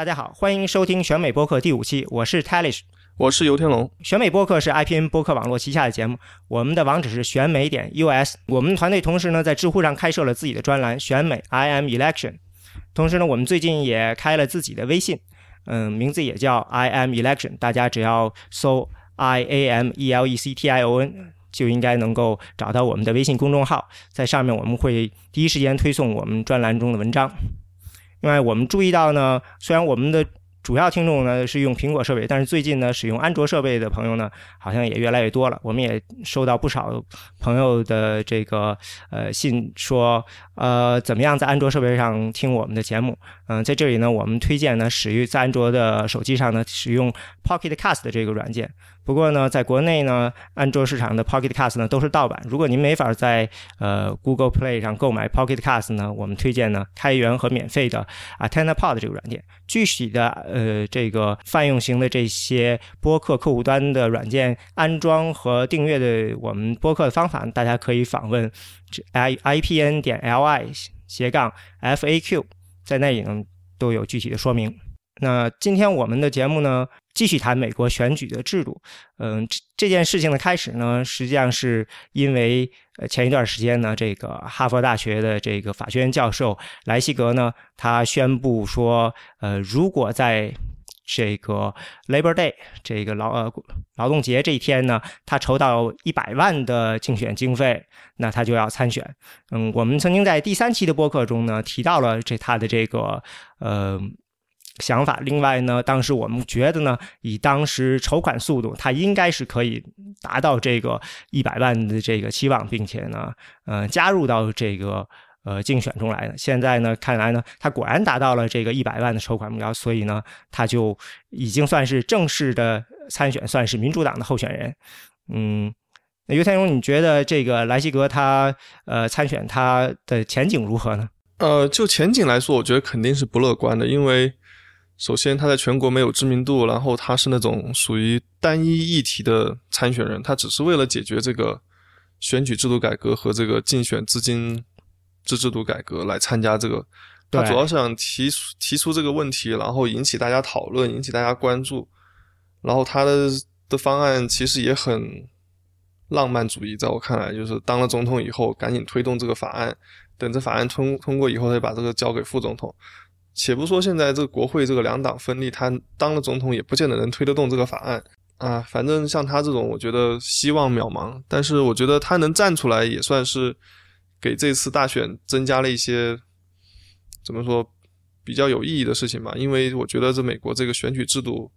大家好，欢迎收听选美播客第五期，我是 Talish，我是游天龙。选美播客是 IPN 播客网络旗下的节目，我们的网址是选美点 US。我们团队同时呢在知乎上开设了自己的专栏选美 I am Election，同时呢我们最近也开了自己的微信，嗯，名字也叫 I am Election，大家只要搜 I A M E L E C T I O N。就应该能够找到我们的微信公众号，在上面我们会第一时间推送我们专栏中的文章。另外，我们注意到呢，虽然我们的主要听众呢是用苹果设备，但是最近呢使用安卓设备的朋友呢好像也越来越多了。我们也收到不少朋友的这个呃信，说呃怎么样在安卓设备上听我们的节目。嗯，在这里呢，我们推荐呢使用在安卓的手机上呢使用 Pocket Cast 这个软件。不过呢，在国内呢，安卓市场的 Pocket Cast 呢都是盗版。如果您没法在呃 Google Play 上购买 Pocket Cast 呢，我们推荐呢开源和免费的 AntennaPod 这个软件。具体的呃这个泛用型的这些播客客户端的软件安装和订阅的我们播客的方法，大家可以访问 i i p n 点 l i 斜杠 f a q，在那里呢都有具体的说明。那今天我们的节目呢，继续谈美国选举的制度。嗯，这件事情的开始呢，实际上是因为呃前一段时间呢，这个哈佛大学的这个法学院教授莱西格呢，他宣布说，呃，如果在这个 Labor Day 这个劳呃劳动节这一天呢，他筹到一百万的竞选经费，那他就要参选。嗯，我们曾经在第三期的播客中呢，提到了这他的这个呃。想法。另外呢，当时我们觉得呢，以当时筹款速度，他应该是可以达到这个一百万的这个期望，并且呢，呃，加入到这个呃竞选中来的。现在呢，看来呢，他果然达到了这个一百万的筹款目标，所以呢，他就已经算是正式的参选，算是民主党的候选人。嗯，那尤天荣，你觉得这个莱西格他呃参选他的前景如何呢？呃，就前景来说，我觉得肯定是不乐观的，因为。首先，他在全国没有知名度，然后他是那种属于单一议题的参选人，他只是为了解决这个选举制度改革和这个竞选资金制制度改革来参加这个，他主要是想提出提出这个问题，然后引起大家讨论，引起大家关注，然后他的的方案其实也很浪漫主义，在我看来，就是当了总统以后赶紧推动这个法案，等这法案通通过以后再把这个交给副总统。且不说现在这个国会这个两党分立，他当了总统也不见得能推得动这个法案啊。反正像他这种，我觉得希望渺茫。但是我觉得他能站出来，也算是给这次大选增加了一些怎么说比较有意义的事情吧。因为我觉得这美国这个选举制度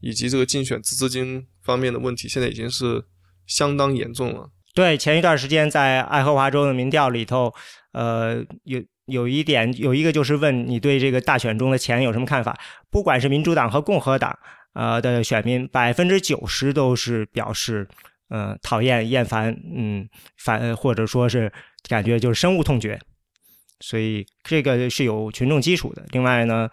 以及这个竞选资金方面的问题，现在已经是相当严重了。对，前一段时间在爱荷华州的民调里头，呃，有。有一点，有一个就是问你对这个大选中的钱有什么看法？不管是民主党和共和党，呃的选民，百分之九十都是表示，呃讨厌、厌烦，嗯，反或者说是感觉就是深恶痛绝。所以这个是有群众基础的。另外呢，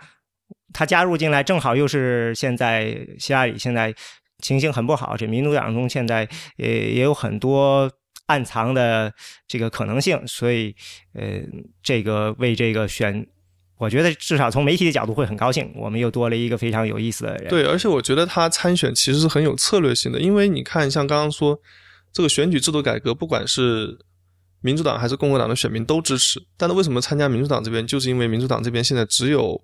他加入进来正好又是现在希拉里现在情形很不好，这民主党中现在也也有很多。暗藏的这个可能性，所以，呃，这个为这个选，我觉得至少从媒体的角度会很高兴，我们又多了一个非常有意思的人。对，而且我觉得他参选其实是很有策略性的，因为你看，像刚刚说这个选举制度改革，不管是民主党还是共和党的选民都支持，但是为什么参加民主党这边？就是因为民主党这边现在只有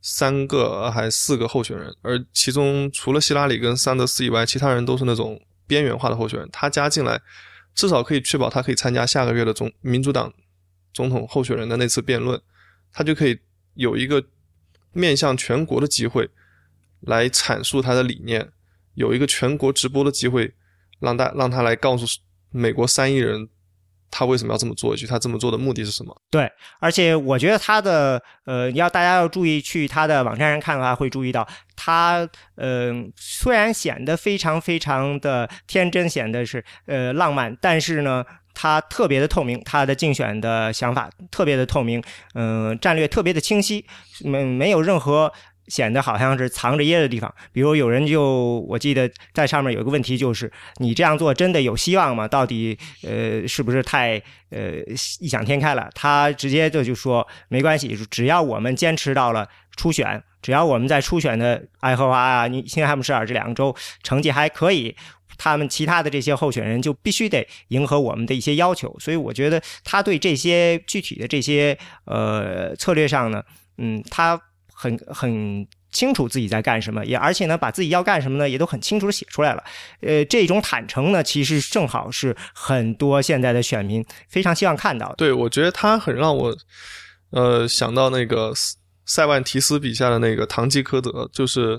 三个还四个候选人，而其中除了希拉里跟桑德斯以外，其他人都是那种边缘化的候选人，他加进来。至少可以确保他可以参加下个月的总民主党总统候选人的那次辩论，他就可以有一个面向全国的机会来阐述他的理念，有一个全国直播的机会，让大让他来告诉美国三亿人。他为什么要这么做？以及他这么做的目的是什么？对，而且我觉得他的呃，要大家要注意去他的网站上看的话，会注意到他呃，虽然显得非常非常的天真，显得是呃浪漫，但是呢，他特别的透明，他的竞选的想法特别的透明，嗯，战略特别的清晰，没没有任何。显得好像是藏着掖的地方，比如有人就我记得在上面有一个问题，就是你这样做真的有希望吗？到底呃是不是太呃异想天开了？他直接就就说没关系，只要我们坚持到了初选，只要我们在初选的爱荷华啊、新罕布什尔这两个州成绩还可以，他们其他的这些候选人就必须得迎合我们的一些要求。所以我觉得他对这些具体的这些呃策略上呢，嗯，他很很。清楚自己在干什么，也而且呢，把自己要干什么呢，也都很清楚的写出来了。呃，这种坦诚呢，其实正好是很多现在的选民非常希望看到的。对，我觉得他很让我，呃，想到那个塞万提斯笔下的那个唐吉诃德，就是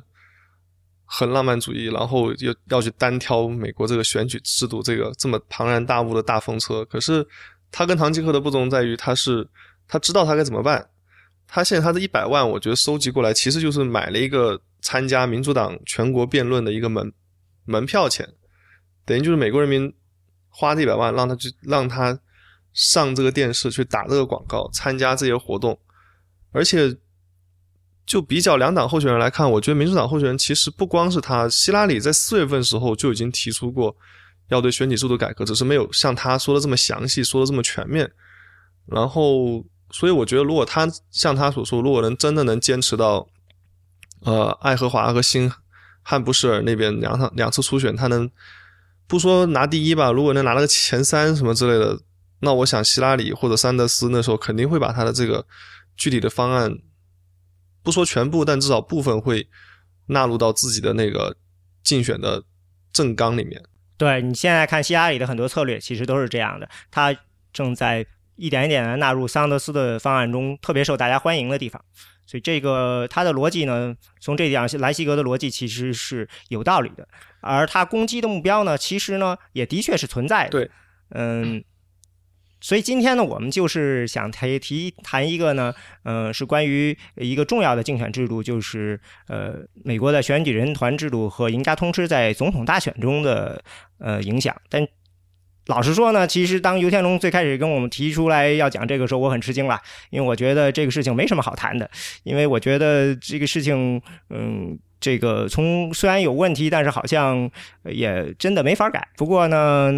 很浪漫主义，然后又要去单挑美国这个选举制度这个这么庞然大物的大风车。可是他跟唐吉诃德不同在于，他是他知道他该怎么办。他现在他的一百万，我觉得收集过来其实就是买了一个参加民主党全国辩论的一个门门票钱，等于就是美国人民花这一百万让他去让他上这个电视去打这个广告，参加这些活动，而且就比较两党候选人来看，我觉得民主党候选人其实不光是他，希拉里在四月份时候就已经提出过要对选举制度改革，只是没有像他说的这么详细，说的这么全面，然后。所以我觉得，如果他像他所说，如果能真的能坚持到，呃，爱荷华和新汉布什尔那边两场两次初选，他能不说拿第一吧？如果能拿了个前三什么之类的，那我想希拉里或者桑德斯那时候肯定会把他的这个具体的方案，不说全部，但至少部分会纳入到自己的那个竞选的政纲里面。对你现在看希拉里的很多策略，其实都是这样的，他正在。一点一点的纳入桑德斯的方案中，特别受大家欢迎的地方，所以这个他的逻辑呢，从这点莱西格的逻辑其实是有道理的，而他攻击的目标呢，其实呢也的确是存在的。对，嗯，所以今天呢，我们就是想提提谈一个呢，呃，是关于一个重要的竞选制度，就是呃，美国的选举人团制度和赢家通吃在总统大选中的呃影响，但。老实说呢，其实当尤天龙最开始跟我们提出来要讲这个时候，我很吃惊了，因为我觉得这个事情没什么好谈的，因为我觉得这个事情，嗯，这个从虽然有问题，但是好像也真的没法改。不过呢，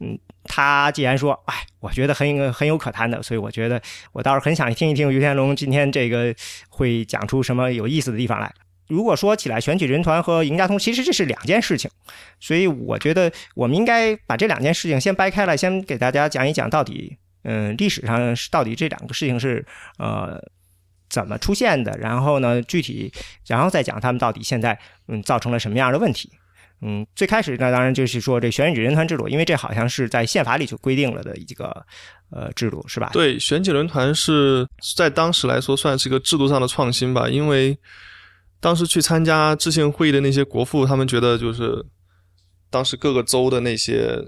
嗯，他既然说，哎，我觉得很很有可谈的，所以我觉得我倒是很想听一听尤天龙今天这个会讲出什么有意思的地方来。如果说起来，选举人团和赢家通，其实这是两件事情，所以我觉得我们应该把这两件事情先掰开了，先给大家讲一讲到底，嗯，历史上是到底这两个事情是呃怎么出现的，然后呢，具体，然后再讲他们到底现在嗯造成了什么样的问题。嗯，最开始呢，当然就是说这选举人团制度，因为这好像是在宪法里就规定了的一个呃制度，是吧？对，选举人团是在当时来说算是一个制度上的创新吧，因为。当时去参加制宪会议的那些国父，他们觉得就是当时各个州的那些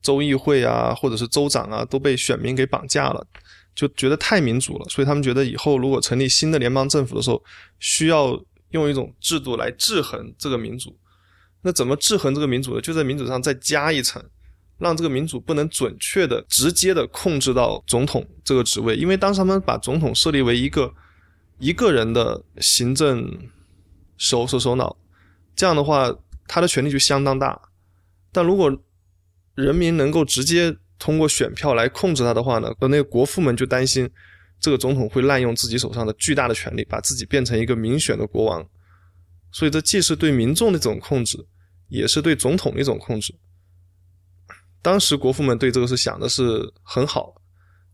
州议会啊，或者是州长啊，都被选民给绑架了，就觉得太民主了。所以他们觉得以后如果成立新的联邦政府的时候，需要用一种制度来制衡这个民主。那怎么制衡这个民主呢？就在民主上再加一层，让这个民主不能准确的、直接的控制到总统这个职位，因为当时他们把总统设立为一个。一个人的行政手手手脑，这样的话，他的权力就相当大。但如果人民能够直接通过选票来控制他的话呢，那个国父们就担心这个总统会滥用自己手上的巨大的权力，把自己变成一个民选的国王。所以，这既是对民众的一种控制，也是对总统的一种控制。当时国父们对这个是想的是很好，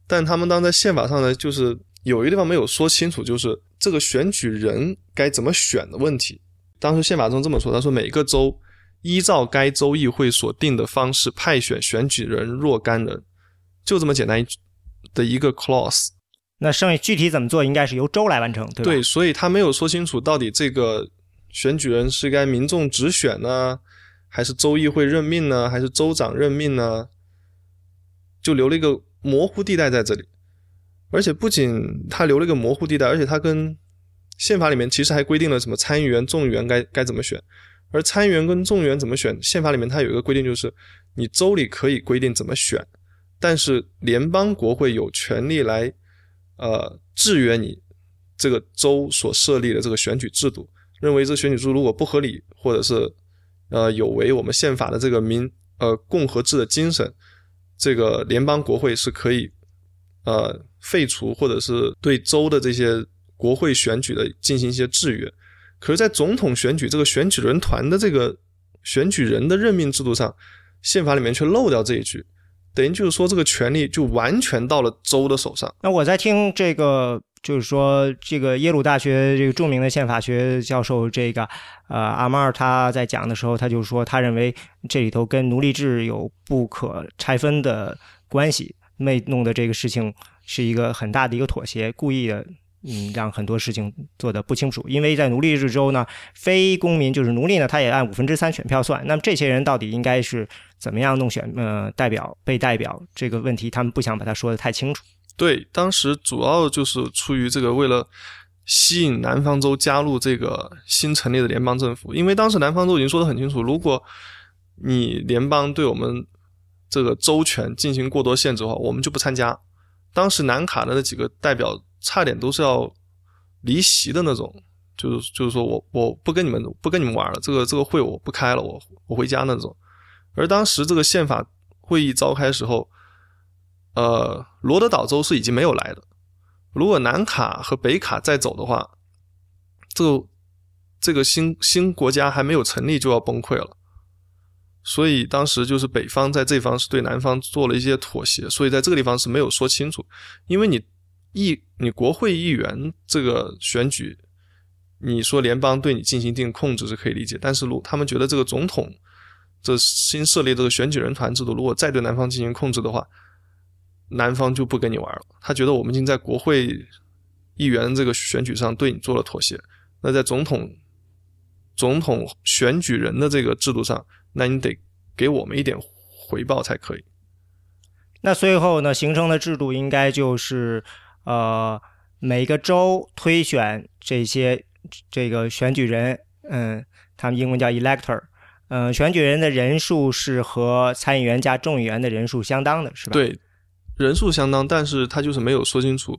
但他们当在宪法上呢，就是。有一个地方没有说清楚，就是这个选举人该怎么选的问题。当时宪法中这么说，他说每个州依照该州议会所定的方式派选选举人若干人，就这么简单的一个 clause。那剩下具体怎么做，应该是由州来完成，对吧？对，所以他没有说清楚到底这个选举人是该民众直选呢，还是州议会任命呢，还是州长任命呢？就留了一个模糊地带在这里。而且不仅他留了一个模糊地带，而且他跟宪法里面其实还规定了什么参议员、众议员该该怎么选。而参议员跟众议员怎么选，宪法里面它有一个规定，就是你州里可以规定怎么选，但是联邦国会有权利来呃制约你这个州所设立的这个选举制度，认为这选举制度如果不合理，或者是呃有违我们宪法的这个民呃共和制的精神，这个联邦国会是可以呃。废除或者是对州的这些国会选举的进行一些制约。可是，在总统选举这个选举人团的这个选举人的任命制度上，宪法里面却漏掉这一句，等于就是说这个权利就完全到了州的手上。那我在听这个。就是说，这个耶鲁大学这个著名的宪法学教授这个呃阿马尔他在讲的时候，他就说，他认为这里头跟奴隶制有不可拆分的关系，那弄的这个事情是一个很大的一个妥协，故意的，嗯，让很多事情做的不清楚。因为在奴隶制州呢，非公民就是奴隶呢，他也按五分之三选票算。那么这些人到底应该是怎么样弄选呃代表被代表这个问题，他们不想把它说的太清楚。对，当时主要就是出于这个，为了吸引南方州加入这个新成立的联邦政府，因为当时南方州已经说得很清楚，如果你联邦对我们这个州权进行过多限制的话，我们就不参加。当时南卡的那几个代表差点都是要离席的那种，就是就是说我我不跟你们不跟你们玩了，这个这个会我不开了，我我回家那种。而当时这个宪法会议召开时候。呃，罗德岛州是已经没有来的。如果南卡和北卡再走的话，这个这个新新国家还没有成立就要崩溃了。所以当时就是北方在这方是对南方做了一些妥协，所以在这个地方是没有说清楚。因为你议你国会议员这个选举，你说联邦对你进行一定控制是可以理解，但是如他们觉得这个总统这新设立这个选举人团制度，如果再对南方进行控制的话。南方就不跟你玩了，他觉得我们已经在国会议员这个选举上对你做了妥协，那在总统总统选举人的这个制度上，那你得给我们一点回报才可以。那最后呢，形成的制度应该就是呃，每个州推选这些这个选举人，嗯，他们英文叫 elector，嗯，选举人的人数是和参议员加众议员的人数相当的，是吧？对。人数相当，但是他就是没有说清楚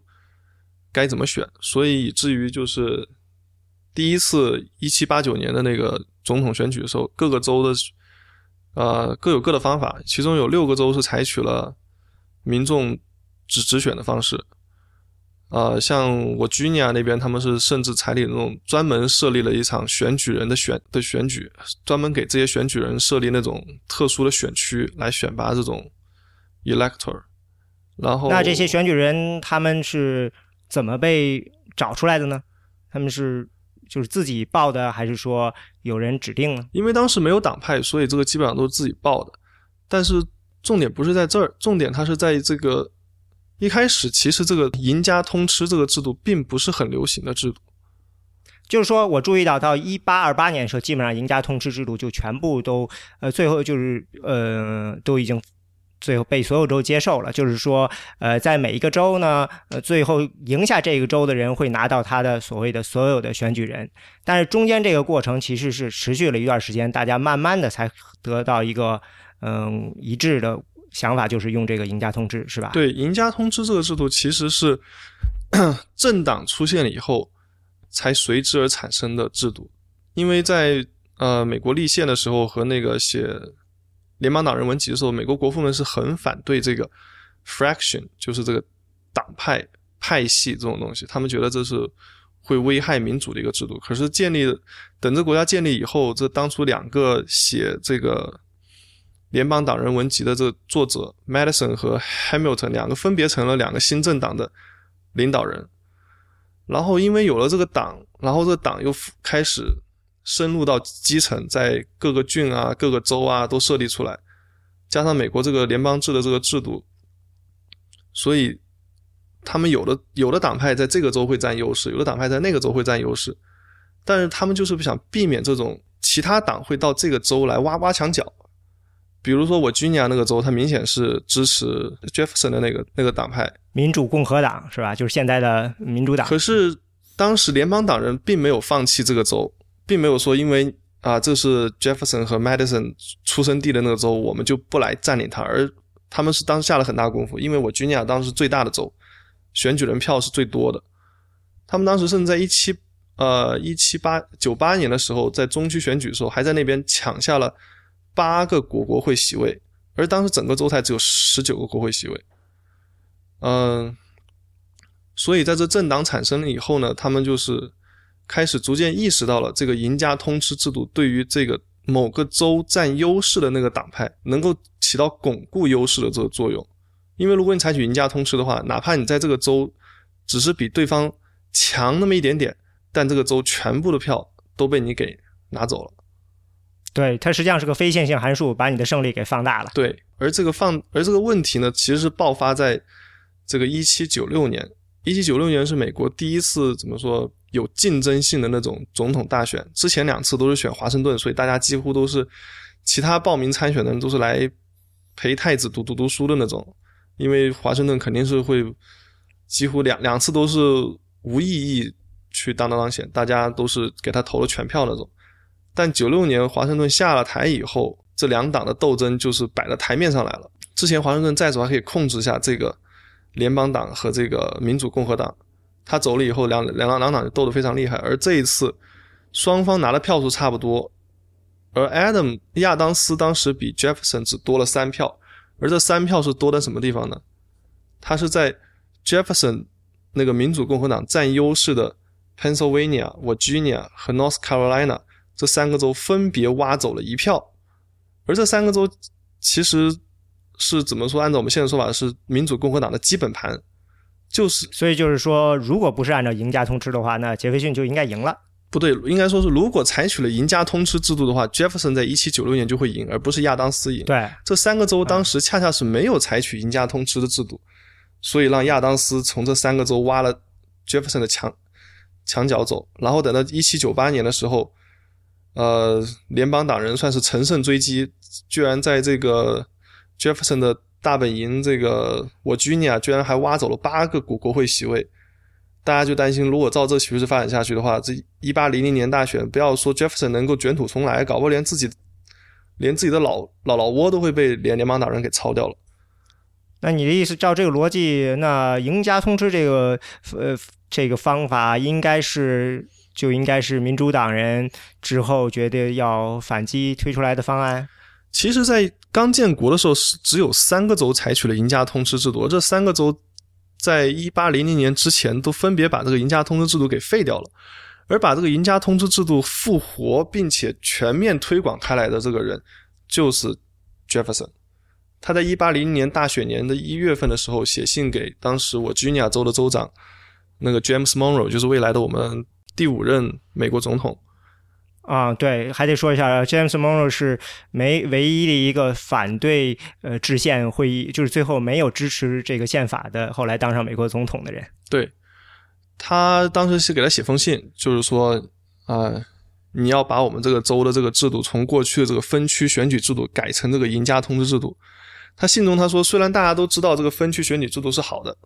该怎么选，所以以至于就是第一次一七八九年的那个总统选举的时候，各个州的呃各有各的方法，其中有六个州是采取了民众直直选的方式，呃，像我居尼亚那边，他们是甚至采取那种专门设立了一场选举人的选的选举，专门给这些选举人设立那种特殊的选区来选拔这种 elector。然后，那这些选举人他们是怎么被找出来的呢？他们是就是自己报的，还是说有人指定呢？因为当时没有党派，所以这个基本上都是自己报的。但是重点不是在这儿，重点它是在这个一开始，其实这个赢家通吃这个制度并不是很流行的制度。就是说我注意到，到一八二八年的时候，基本上赢家通吃制度就全部都呃，最后就是呃，都已经。最后被所有州接受了，就是说，呃，在每一个州呢，呃，最后赢下这个州的人会拿到他的所谓的所有的选举人，但是中间这个过程其实是持续了一段时间，大家慢慢的才得到一个嗯一致的想法，就是用这个赢家通知，是吧？对，赢家通知这个制度其实是 政党出现了以后才随之而产生的制度，因为在呃美国立宪的时候和那个写。联邦党人文集的时候，美国国父们是很反对这个 fraction，就是这个党派派系这种东西，他们觉得这是会危害民主的一个制度。可是建立等这国家建立以后，这当初两个写这个联邦党人文集的这作者 Madison 和 Hamilton 两个分别成了两个新政党的领导人。然后因为有了这个党，然后这个党又开始。深入到基层，在各个郡啊、各个州啊都设立出来，加上美国这个联邦制的这个制度，所以他们有的有的党派在这个州会占优势，有的党派在那个州会占优势，但是他们就是不想避免这种其他党会到这个州来挖挖墙脚。比如说我军尼亚那个州，它明显是支持 Jefferson 的那个那个党派，民主共和党是吧？就是现在的民主党。可是当时联邦党人并没有放弃这个州。并没有说，因为啊，这是 Jefferson 和 Madison 出生地的那个州，我们就不来占领它。而他们是当时下了很大功夫，因为我居尼亚当时最大的州，选举人票是最多的。他们当时甚至在一七呃一七八九八年的时候，在中区选举的时候，还在那边抢下了八个国国会席位，而当时整个州才只有十九个国会席位。嗯，所以在这政党产生了以后呢，他们就是开始逐渐意识到了这个赢家通吃制度对于这个某个州占优势的那个党派能够起到巩固优势的这个作用。因为如果你采取赢家通吃的话，哪怕你在这个州只是比对方强那么一点点，但这个州全部的票都被你给拿走了。对，它实际上是个非线性函数，把你的胜利给放大了。对，而这个放，而这个问题呢，其实是爆发在这个一七九六年。一七九六年是美国第一次怎么说有竞争性的那种总统大选，之前两次都是选华盛顿，所以大家几乎都是其他报名参选的人都是来陪太子读读读书的那种，因为华盛顿肯定是会几乎两两次都是无意义去当当当选，大家都是给他投了全票那种。但九六年华盛顿下了台以后，这两党的斗争就是摆到台面上来了。之前华盛顿在手还可以控制一下这个联邦党和这个民主共和党，他走了以后，两两两党就斗得非常厉害。而这一次，双方拿的票数差不多，而 Adam 亚当斯当时比 Jefferson 只多了三票，而这三票是多在什么地方呢？他是在 Jefferson 那个民主共和党占优势的 Pennsylvania、Virginia 和 North Carolina。这三个州分别挖走了一票，而这三个州其实是怎么说？按照我们现在说法，是民主共和党的基本盘，就是所以就是说，如果不是按照赢家通吃的话，那杰斐逊就应该赢了。不对，应该说是如果采取了赢家通吃制度的话，Jefferson 在一七九六年就会赢，而不是亚当斯赢。对，这三个州当时恰恰是没有采取赢家通吃的制度，所以让亚当斯从这三个州挖了 Jefferson 的墙墙角走，然后等到一七九八年的时候。呃，联邦党人算是乘胜追击，居然在这个 Jefferson 的大本营这个 Virginia，居然还挖走了八个国国会席位。大家就担心，如果照这趋势发展下去的话，这一八零零年大选，不要说 Jefferson 能够卷土重来，搞不好连自己连自己的老老老窝都会被联联邦党人给抄掉了。那你的意思，照这个逻辑，那赢家通吃这个呃这个方法，应该是？就应该是民主党人之后觉得要反击推出来的方案。其实，在刚建国的时候，是只有三个州采取了赢家通吃制度，这三个州在一八零零年之前都分别把这个赢家通吃制度给废掉了。而把这个赢家通吃制度复活并且全面推广开来的这个人，就是 Jefferson。他在一八零零年大选年的一月份的时候，写信给当时我吉尼亚州的州长那个 James Monroe，就是未来的我们。第五任美国总统啊，对，还得说一下，James Monroe 是没唯一的一个反对呃制宪会议，就是最后没有支持这个宪法的，后来当上美国总统的人。对，他当时是给他写封信，就是说啊，你要把我们这个州的这个制度从过去的这个分区选举制度改成这个赢家通知制度。他信中他说，虽然大家都知道这个分区选举制度是好的，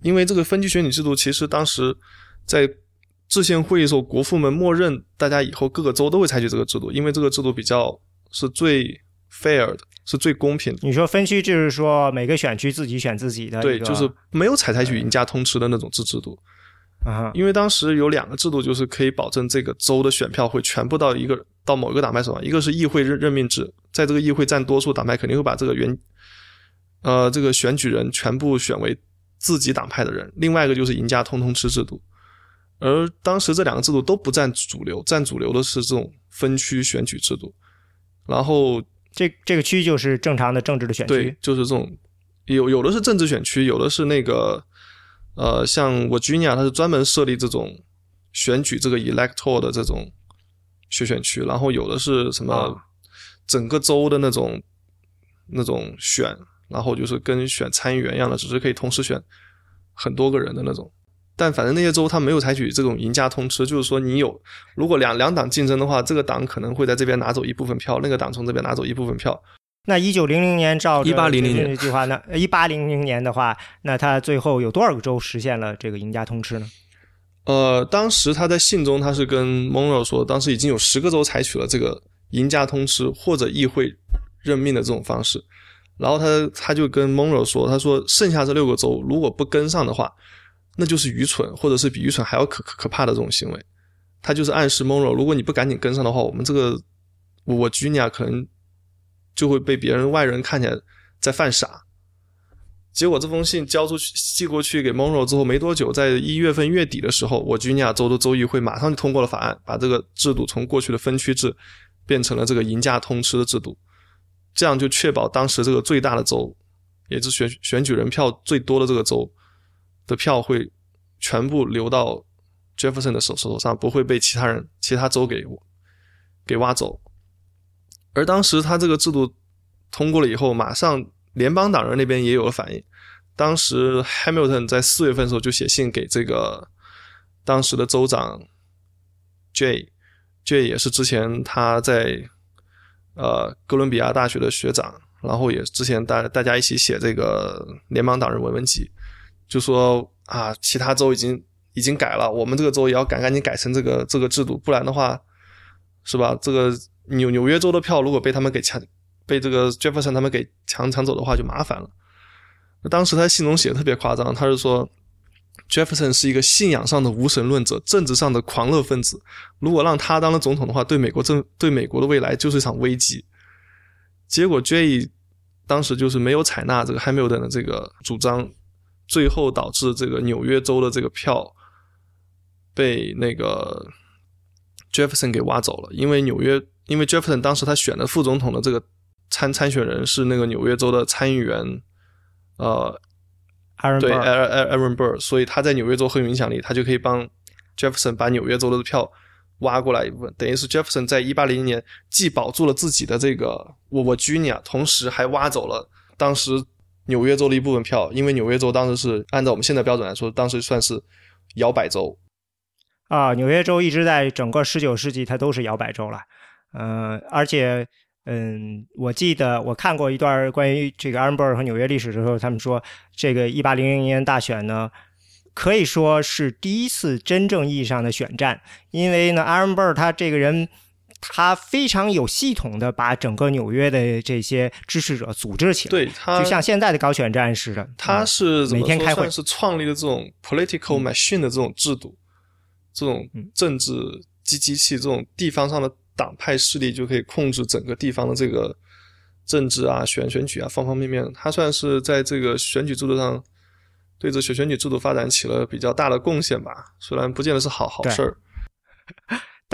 因为这个分区选举制度其实当时在制宪会议时候，国父们默认大家以后各个州都会采取这个制度，因为这个制度比较是最 fair 的，是最公平的。你说分区就是说每个选区自己选自己的，对，就是没有采采取赢家通吃的那种制制度啊。因为当时有两个制度，就是可以保证这个州的选票会全部到一个到某一个党派手上，一个是议会任任命制，在这个议会占多数党派肯定会把这个原呃这个选举人全部选为自己党派的人，另外一个就是赢家通通吃制度。而当时这两个制度都不占主流，占主流的是这种分区选举制度。然后这这个区就是正常的政治的选区，对，就是这种有有的是政治选区，有的是那个呃，像我 i 尼亚，它是专门设立这种选举这个 electoral 的这种选选区，然后有的是什么整个州的那种那种选，然后就是跟选参议员一样的，只是可以同时选很多个人的那种。但反正那些州他没有采取这种赢家通吃，就是说你有如果两两党竞争的话，这个党可能会在这边拿走一部分票，那个党从这边拿走一部分票。那一九零零年照一八零零年计划，那一八零零年的话，那他最后有多少个州实现了这个赢家通吃呢？呃，当时他在信中他是跟 Monroe 说，当时已经有十个州采取了这个赢家通吃或者议会任命的这种方式，然后他他就跟 Monroe 说，他说剩下这六个州如果不跟上的话。那就是愚蠢，或者是比愚蠢还要可可可怕的这种行为。他就是暗示 Monroe，如果你不赶紧跟上的话，我们这个我 Junior 可能就会被别人外人看起来在犯傻。结果这封信交出去寄过去给 Monroe 之后没多久，在一月份月底的时候，我居尼亚州的州议会马上就通过了法案，把这个制度从过去的分区制变成了这个赢家通吃的制度，这样就确保当时这个最大的州，也是选选举人票最多的这个州的票会全部流到 Jefferson 的手手上，不会被其他人其他州给给挖走。而当时他这个制度通过了以后，马上。联邦党人那边也有了反应。当时 Hamilton 在四月份的时候就写信给这个当时的州长 J，J 也是之前他在呃哥伦比亚大学的学长，然后也之前大大家一起写这个联邦党人文文集，就说啊，其他州已经已经改了，我们这个州也要赶赶紧改成这个这个制度，不然的话，是吧？这个纽纽约州的票如果被他们给抢。被这个 Jefferson 他们给抢抢走的话就麻烦了。当时他信中写的特别夸张，他是说 Jefferson 是一个信仰上的无神论者，政治上的狂热分子。如果让他当了总统的话，对美国政对美国的未来就是一场危机。结果 Jay 当时就是没有采纳这个 Hamilton 的这个主张，最后导致这个纽约州的这个票被那个 Jefferson 给挖走了。因为纽约，因为 Jefferson 当时他选的副总统的这个。参参选人是那个纽约州的参议员，呃，对，Aaron Burr，所以他在纽约州很有影响力，他就可以帮 Jefferson 把纽约州的票挖过来一部分，等于是 Jefferson 在一八零零年既保住了自己的这个我我 Junior，同时还挖走了当时纽约州的一部分票，因为纽约州当时是按照我们现在标准来说，当时算是摇摆州啊，纽约州一直在整个十九世纪它都是摇摆州了，嗯，而且。嗯，我记得我看过一段关于这个阿伦伯尔和纽约历史的时候，他们说这个一八零零年大选呢，可以说是第一次真正意义上的选战，因为呢，阿伦伯尔他这个人，他非常有系统的把整个纽约的这些支持者组织起来，对他就像现在的高选战似的，他是每天开会，是创立了这种 political machine 的这种制度，这种政治机机器，这种地方上的。党派势力就可以控制整个地方的这个政治啊、选选举啊方方面面。他算是在这个选举制度上对这选选举制度发展起了比较大的贡献吧。虽然不见得是好好事儿，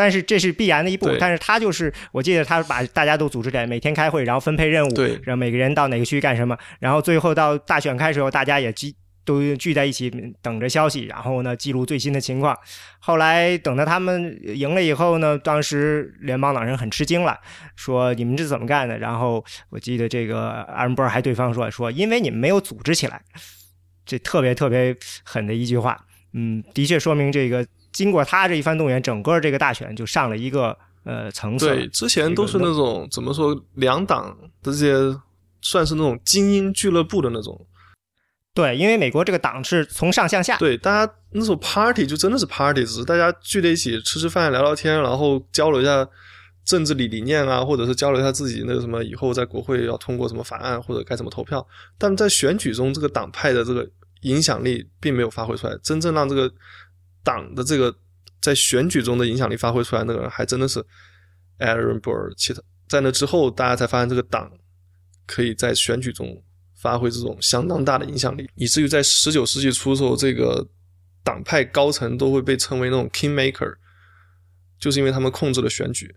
但是这是必然的一步。但是他就是，我记得他把大家都组织起来，每天开会，然后分配任务，对，让每个人到哪个区干什么，然后最后到大选开始后，大家也集。都聚在一起等着消息，然后呢记录最新的情况。后来等到他们赢了以后呢，当时联邦党人很吃惊了，说你们这怎么干的？然后我记得这个阿伦伯尔还对方说说，因为你们没有组织起来，这特别特别狠的一句话。嗯，的确说明这个经过他这一番动员，整个这个大选就上了一个呃层次。对，之前都是那种怎么说两党的这些算是那种精英俱乐部的那种。对，因为美国这个党是从上向下。对，大家那时候 party 就真的是 party，只是大家聚在一起吃吃饭、聊聊天，然后交流一下政治理理念啊，或者是交流一下自己那个什么以后在国会要通过什么法案或者该怎么投票。但在选举中，这个党派的这个影响力并没有发挥出来。真正让这个党的这个在选举中的影响力发挥出来，那个人还真的是 Aaron Burr。其他在那之后，大家才发现这个党可以在选举中。发挥这种相当大的影响力，以至于在十九世纪初的时候，这个党派高层都会被称为那种 king maker，就是因为他们控制了选举。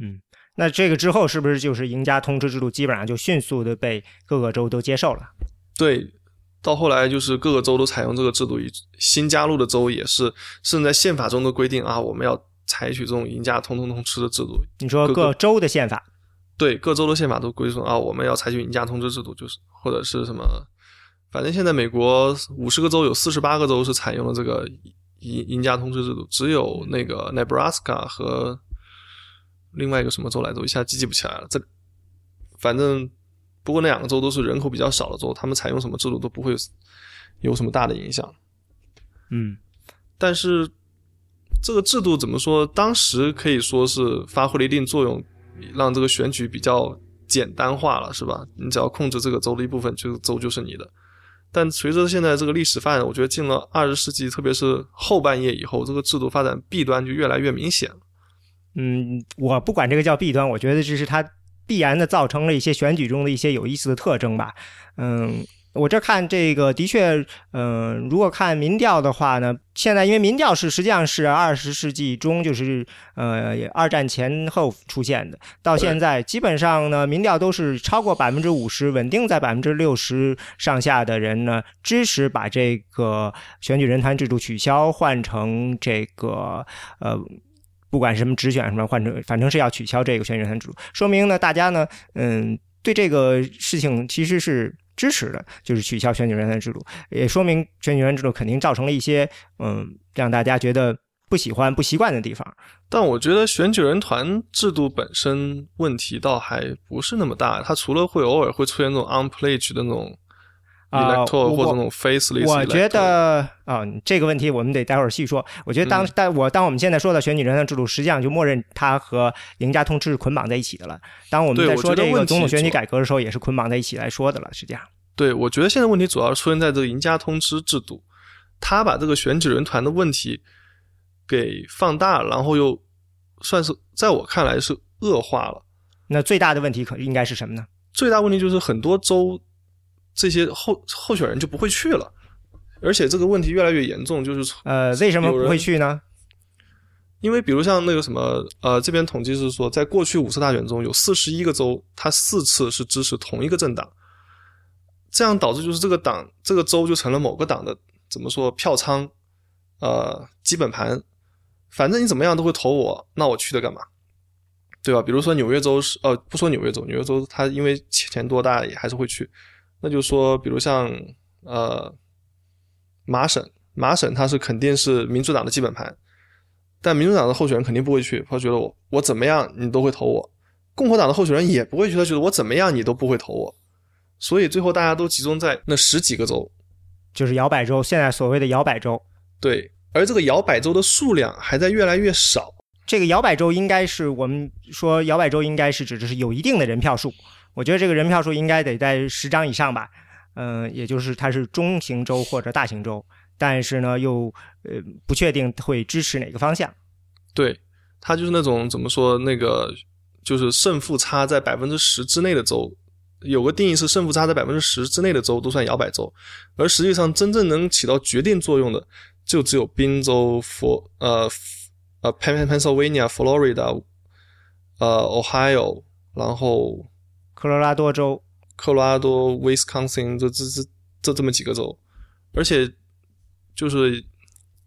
嗯，那这个之后是不是就是赢家通吃制度，基本上就迅速的被各个州都接受了？对，到后来就是各个州都采用这个制度，新加入的州也是，甚至在宪法中都规定啊，我们要采取这种赢家通通通吃的制度。你说各州的宪法？对各州的宪法都规定啊，我们要采取赢家通吃制度，就是或者是什么，反正现在美国五十个州有四十八个州是采用了这个赢赢家通吃制度，只有那个 Nebraska 和另外一个什么州来着，一下记记不起来了。这反正不过那两个州都是人口比较少的州，他们采用什么制度都不会有什么大的影响。嗯，但是这个制度怎么说，当时可以说是发挥了一定作用。让这个选举比较简单化了，是吧？你只要控制这个州的一部分，这个州就是你的。但随着现在这个历史发展，我觉得进了二十世纪，特别是后半叶以后，这个制度发展弊端就越来越明显了。嗯，我不管这个叫弊端，我觉得这是它必然的造成了一些选举中的一些有意思的特征吧。嗯，我这看这个的确，嗯、如果看民调的话呢，现在因为民调是实际上是二十世纪中，就是呃二战前后出现的，到现在基本上呢，民调都是超过百分之五十，稳定在百分之六十上下的人呢支持把这个选举人团制度取消，换成这个呃。不管什么直选什么，换成反正是要取消这个选举人团制。度，说明呢，大家呢，嗯，对这个事情其实是支持的，就是取消选举人团制度，也说明选举人制度肯定造成了一些嗯让大家觉得不喜欢、不习惯的地方。但我觉得选举人团制度本身问题倒还不是那么大，它除了会偶尔会出现那种 unpledged 的那种啊或者那种 faceless，我觉得啊、这个问题我们得待会儿细说。我觉得当嗯但我当我们现在说到选举人团制度，实际上就默认它和赢家通吃是捆绑在一起的了。当我们在说这个总统选举改革的时候，也是捆绑在一起来说的了。实际上，对，我觉得现在问题主要出现在这个赢家通吃制度，他把这个选举人团的问题给放大，然后又算是在我看来是恶化了。那最大的问题可应该是什么呢？最大问题就是很多州这些候候选人就不会去了，而且这个问题越来越严重，就是呃，为什么不会去呢？因为比如像那个什么，呃，这边统计是说，在过去五次大选中，有四十一个州，它四次是支持同一个政党，这样导致就是这个党这个州就成了某个党的怎么说票仓，呃，基本盘，反正你怎么样都会投我，那我去的干嘛？对吧？比如说纽约州是，呃，不说纽约州，纽约州它因为钱多大也还是会去，那就说比如像呃麻省，麻省它是肯定是民主党的基本盘。但民主党的候选人肯定不会去，他觉得我我怎么样你都会投我。共和党的候选人也不会去，他觉得我怎么样你都不会投我。所以最后大家都集中在那十几个州，就是摇摆州，现在所谓的摇摆州。对，而这个摇摆州的数量还在越来越少。这个摇摆州应该是我们说摇摆州应该是指的是有一定的人票数，我觉得这个人票数应该得在十张以上吧，嗯、也就是它是中型州或者大型州，但是呢又呃不确定会支持哪个方向。对，它就是那种怎么说，那个就是胜负差在百分之十之内的州，有个定义是胜负差在百分之十之内的州都算摇摆州，而实际上真正能起到决定作用的，就只有宾州、佛呃呃，pen Pennsylvania、Florida、呃 Ohio，然后科罗拉多州，科罗拉多、Wisconsin 这这这这这么几个州，而且就是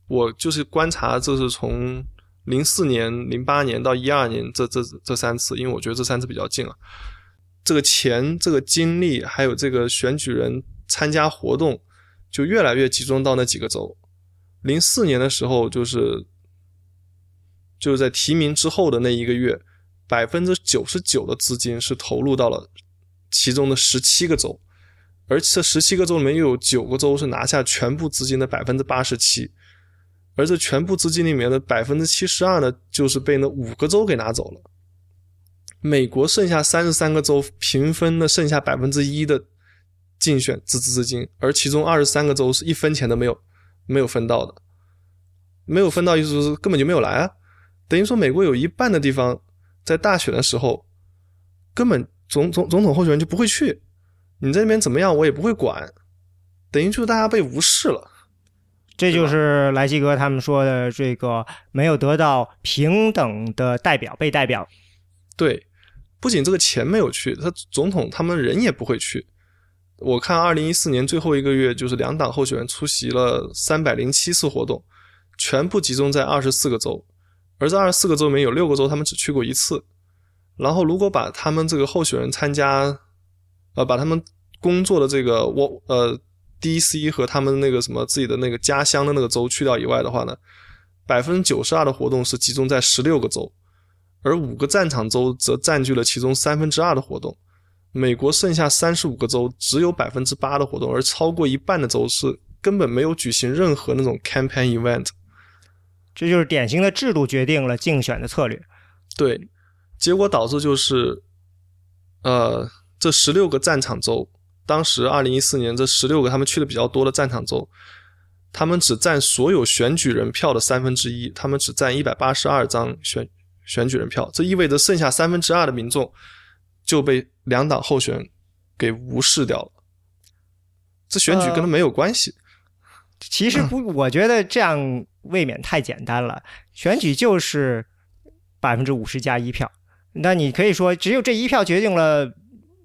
我就是观察，这是从零四年、零八年到一二年这这这三次，因为我觉得这三次比较近啊。这个钱、这个精力，还有这个选举人参加活动，就越来越集中到那几个州。零四年的时候，就是就是在提名之后的那一个月，百分之九十九的资金是投入到了其中的十七个州，而这十七个州里面又有九个州是拿下全部资金的百分之八十七，而这全部资金里面的百分之七十二呢，就是被那五个州给拿走了。美国剩下三十三个州平分了剩下百分之一的竞选资资资金，而其中二十三个州是一分钱都没有没有分到的，没有分到意思就是根本就没有来啊，等于说美国有一半的地方在大选的时候根本总总总统候选人就不会去，你在那边怎么样我也不会管，等于就是大家被无视了。这就是莱西哥他们说的这个没有得到平等的代表被代表。对，不仅这个钱没有去，他总统他们人也不会去。我看二零一四年最后一个月，就是两党候选人出席了三百零七次活动，全部集中在二十四个州，而这二十四个州里面有六个州他们只去过一次。然后如果把他们这个候选人参加，呃，把他们工作的这个我呃 DC 和他们那个什么自己的那个家乡的那个州去掉以外的话呢，百分之九十二的活动是集中在十六个州。而五个战场州则占据了其中三分之二的活动。美国剩下三十五个州只有百分之八的活动，而超过一半的州是根本没有举行任何那种 campaign event。这就是典型的制度决定了竞选的策略。对，结果导致就是，呃，这十六个战场州，当时二零一四年这十六个他们去的比较多的战场州，他们只占所有选举人票的三分之一，他们只占一百八十二张选。选举人票，这意味着剩下三分之二的民众就被两党候选人给无视掉了。这选举跟他没有关系。其实不，我觉得这样未免太简单了。选举就是百分之五十加一票，那你可以说只有这一票决定了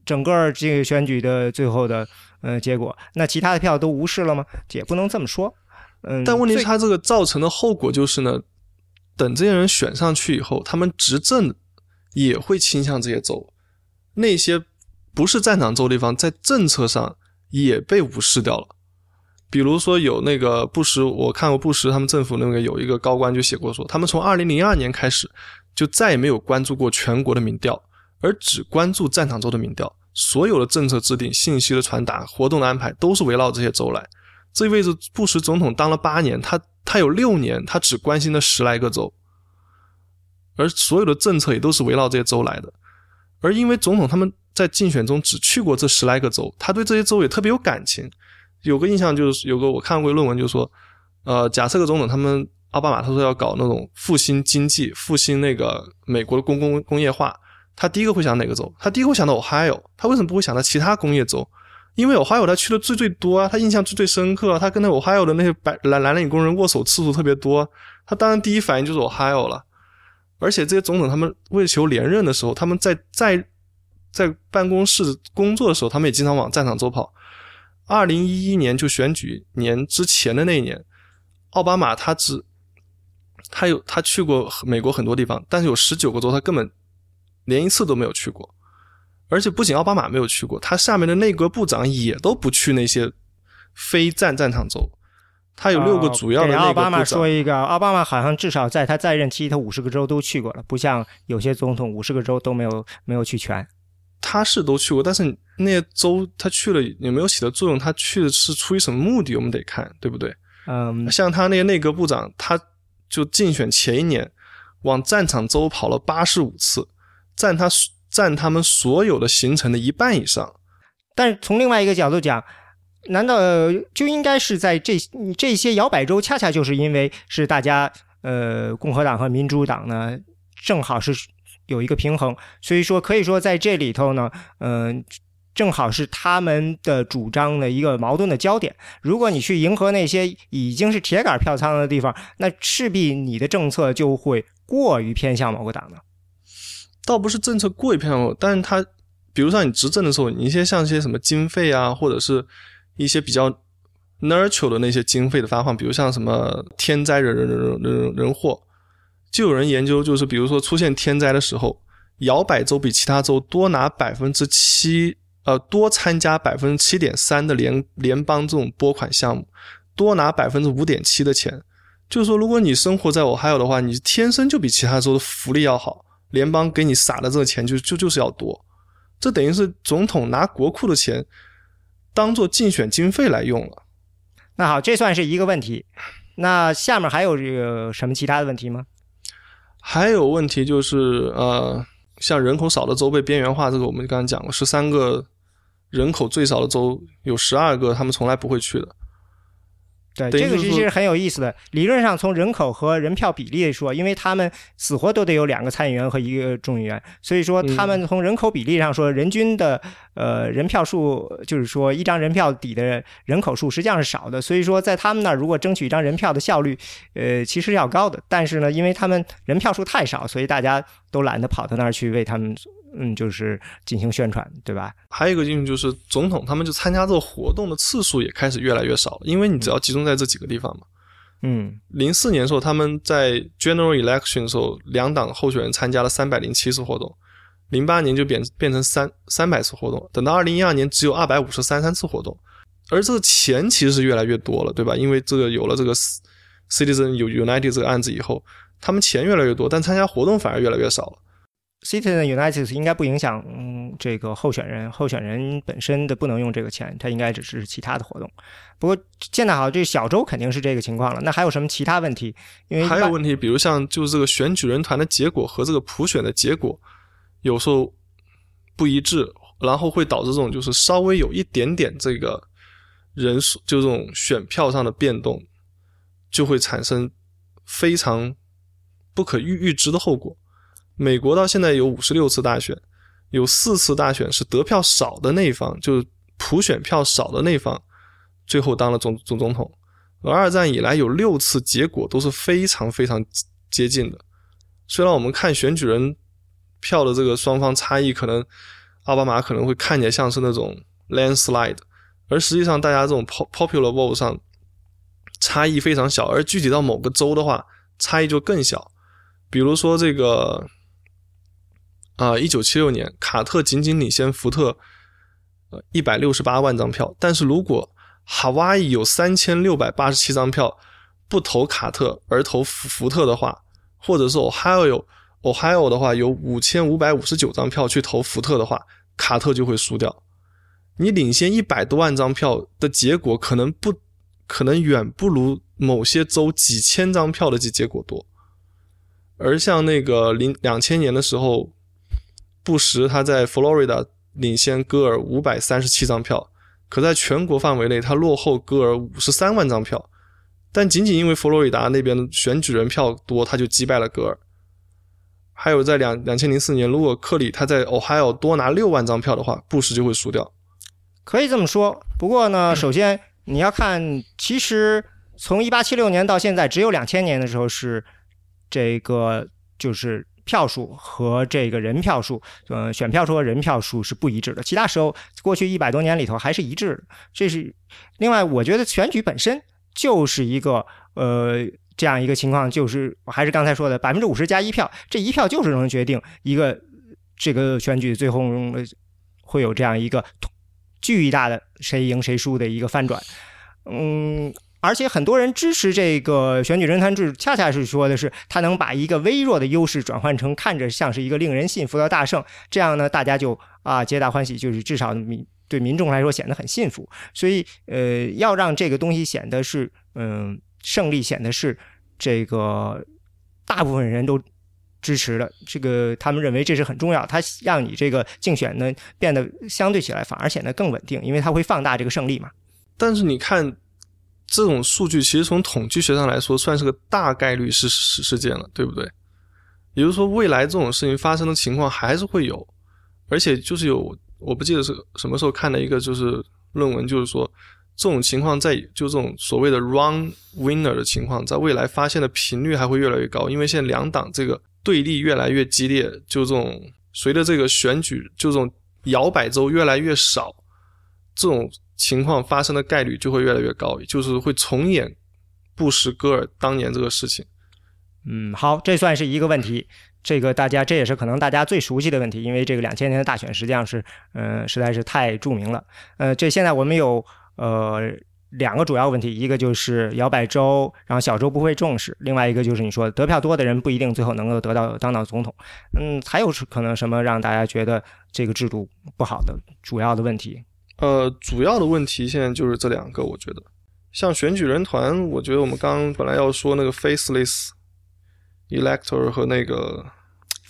整个这个选举的最后的呃结果，那其他的票都无视了吗？也不能这么说。嗯，但问题是，他这个造成的后果就是呢，等这些人选上去以后，他们执政也会倾向这些州，那些不是战场州地方，在政策上也被无视掉了。比如说有那个布什，我看过布什他们政府那个有一个高官就写过说，他们从二零零二年开始就再也没有关注过全国的民调，而只关注战场州的民调，所有的政策制定、信息的传达、活动的安排都是围绕这些州来。这意味着布什总统当了八年，他他有六年他只关心了十来个州，而所有的政策也都是围绕这些州来的。而因为总统他们在竞选中只去过这十来个州，他对这些州也特别有感情。有个印象就是有个我看过论文，就是说，呃，假设个总统他们奥巴马他说要搞那种复兴经济、复兴那个美国的公共工业化，他第一个会想哪个州？他第一个会想到 Ohio，他为什么不会想到其他工业州？因为 Ohio 他去的最最多啊，他印象最最深刻啊，他跟那 Ohio 的那些白蓝蓝领工人握手次数特别多，他当然第一反应就是 Ohio 了。而且这些总统他们为求连任的时候，他们在在在办公室工作的时候，他们也经常往战场州跑。二零一一年就选举年之前的那一年，奥巴马他只他有他去过美国很多地方，但是有十九个州他根本连一次都没有去过。而且不仅奥巴马没有去过，他下面的内阁部长也都不去那些非战战场州。他有六个主要的内阁部长。奥巴马说一个，奥巴马好像至少在他在任期，他五十个州都去过了，不像有些总统五十个州都没有没有去全。他是都去过，但是那些州他去了有没有起到作用？他去的是出于什么目的？我们得看，对不对？嗯，像他那些内阁部长，他就竞选前一年往战场州跑了八十五次，占他。占他们所有的行程的一半以上，但是从另外一个角度讲，难道就应该是在这这些摇摆州，恰恰就是因为是大家呃共和党和民主党呢，正好是有一个平衡，所以说可以说在这里头呢，嗯，正好是他们的主张的一个矛盾的焦点。如果你去迎合那些已经是铁杆票仓的地方，那势必你的政策就会过于偏向某个党的。倒不是政策过于偏向，但是它，比如说你执政的时候，你一些像一些什么经费啊，或者是一些比较 nurture 的那些经费的发放，比如像什么天灾人人人人人祸，就有人研究，就是比如说出现天灾的时候，摇摆州比其他州多拿百分之七，呃，多参加百分之七点三的联联邦这种拨款项目，多拿百分之五点七的钱，就是说，如果你生活在我还有的话，你天生就比其他州的福利要好。联邦给你撒的这个钱就就就是要多，这等于是总统拿国库的钱当做竞选经费来用了。那好，这算是一个问题。那下面还有这个什么其他的问题吗？还有问题就是呃，像人口少的州被边缘化，这个我们刚才讲了，十三个人口最少的州有十二个他们从来不会去的。对，这个其实很有意思的。理论上，从人口和人票比例说，因为他们死活都得有两个参议员和一个众议员，所以说他们从人口比例上说，人均的呃人票数，就是说一张人票抵的人口数实际上是少的。所以说，在他们那儿，如果争取一张人票的效率，呃，其实要高的。但是呢，因为他们人票数太少，所以大家都懒得跑到那儿去为他们。嗯，就是进行宣传，对吧？还有一个因素就是总统他们就参加这个活动的次数也开始越来越少了，因为你只要集中在这几个地方嘛。嗯，零四年的时候他们在 General Election 的时候，两党候选人参加了三百零七次活动，零八年就变变成三三百次活动，等到二零一二年只有二百五十三三次活动，而这个钱其实是越来越多了，对吧？因为这个有了这个 Citizen United 这个案子以后，他们钱越来越多，但参加活动反而越来越少了。Citizen United 应该不影响嗯这个候选人，候选人本身的不能用这个钱，他应该只是其他的活动。不过现在好，这小周肯定是这个情况了。那还有什么其他问题？因为还有问题，比如像就是这个选举人团的结果和这个普选的结果有时候不一致，然后会导致这种就是稍微有一点点这个人数就这种选票上的变动，就会产生非常不可预预知的后果。美国到现在有五十六次大选，有四次大选是得票少的那一方，就是普选票少的那一方最后当了总总总统。而二战以来有六次结果都是非常非常接近的。虽然我们看选举人票的这个双方差异，可能奥巴马可能会看起来像是那种 landslide，而实际上大家这种 popular vote 上差异非常小，而具体到某个州的话，差异就更小。比如说这个啊，一九七六年，卡特仅仅领先福特呃一百六十八万张票，但是如果 Hawaii 有三千六百八十七张票不投卡特而投福福特的话，或者是 Ohio Ohio 的话有五千五百五十九张票去投福特的话，卡特就会输掉。你领先一百多万张票的结果，可能不可能远不如某些州几千张票的结结果多。而像那个零两千年的时候，布什他在 Florida 领先戈尔五百三十七张票。可在全国范围内，他落后戈尔五十三万张票，但仅仅因为佛罗里达那边的选举人票多，他就击败了戈尔。还有在两两千零四年，如果克里他在 Ohio 多拿六万张票的话，布什就会输掉。可以这么说，不过呢，首先你要看，其实从一八七六年到现在，只有两千年的时候是这个就是。票数和这个人票数，呃，选票数和人票数是不一致的。其他时候，过去一百多年里头还是一致的。这是另外，我觉得选举本身就是一个呃这样一个情况，就是我还是刚才说的百分之五十加一票，这一票就是能决定一个这个选举最后会有这样一个巨大的谁赢谁输的一个翻转。嗯。而且很多人支持这个选举人团制，恰恰是说的是他能把一个微弱的优势转换成看着像是一个令人信服的大胜，这样呢，大家就啊皆大欢喜，就是至少民对民众来说显得很信服。所以呃，要让这个东西显得是嗯胜利，显得是这个大部分人都支持的，这个他们认为这是很重要。他让你这个竞选呢变得相对起来反而显得更稳定，因为它会放大这个胜利嘛。但是你看。这种数据其实从统计学上来说，算是个大概率事事事件了，对不对？也就是说，未来这种事情发生的情况还是会有，而且就是有，我不记得是什么时候看的一个就是论文，就是说这种情况在就这种所谓的 run winner 的情况，在未来发现的频率还会越来越高，因为现在两党这个对立越来越激烈，就这种随着这个选举就这种摇摆州越来越少，这种。情况发生的概率就会越来越高，就是会重演布什戈尔当年这个事情。嗯，好，这算是一个问题。这个大家这也是可能大家最熟悉的问题，因为这个两千年的大选实际上是，嗯，实在是太著名了。呃，这现在我们有呃两个主要问题，一个就是摇摆州，然后小州不会重视；另外一个就是你说得票多的人不一定最后能够得到当到总统。嗯，还有是可能什么让大家觉得这个制度不好的主要的问题？呃，主要的问题现在就是这两个，我觉得，像选举人团，我觉得我们刚本来要说那个 faceless elector 和那个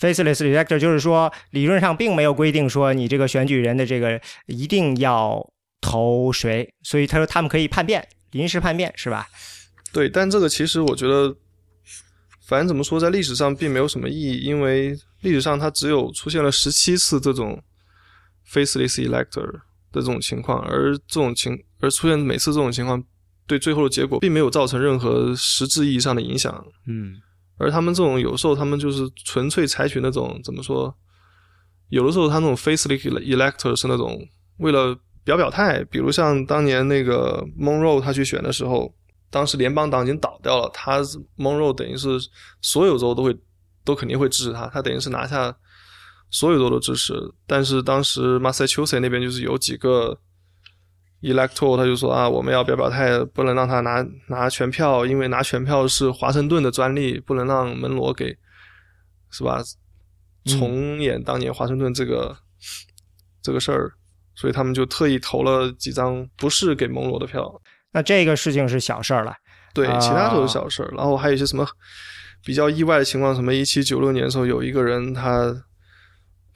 faceless elector，就是说理论上并没有规定说你这个选举人的这个一定要投谁，所以他说他们可以叛变，临时叛变是吧？对，但这个其实我觉得，反正怎么说，在历史上并没有什么意义，因为历史上它只有出现了十七次这种 faceless elector。的这种情况，而这种情而出现每次这种情况，对最后的结果并没有造成任何实质意义上的影响。嗯，而他们这种有时候他们就是纯粹采取那种怎么说？有的时候他那种 faceless elector 是那种为了表表态，比如像当年那个 Monroe 他去选的时候，当时联邦党已经倒掉了，他 Monroe 等于是所有州都会都肯定会支持他，他等于是拿下。所有州都支持，但是当时 Massachusetts 那边就是有几个 elector，他就说啊，我们要表表态，不能让他拿拿全票，因为拿全票是华盛顿的专利，不能让门罗给，是吧？重演当年华盛顿这个这个事儿，所以他们就特意投了几张不是给蒙罗的票。那这个事情是小事儿了，对，其他都是小事儿。然后还有一些什么比较意外的情况，什么一七九六年的时候，有一个人他。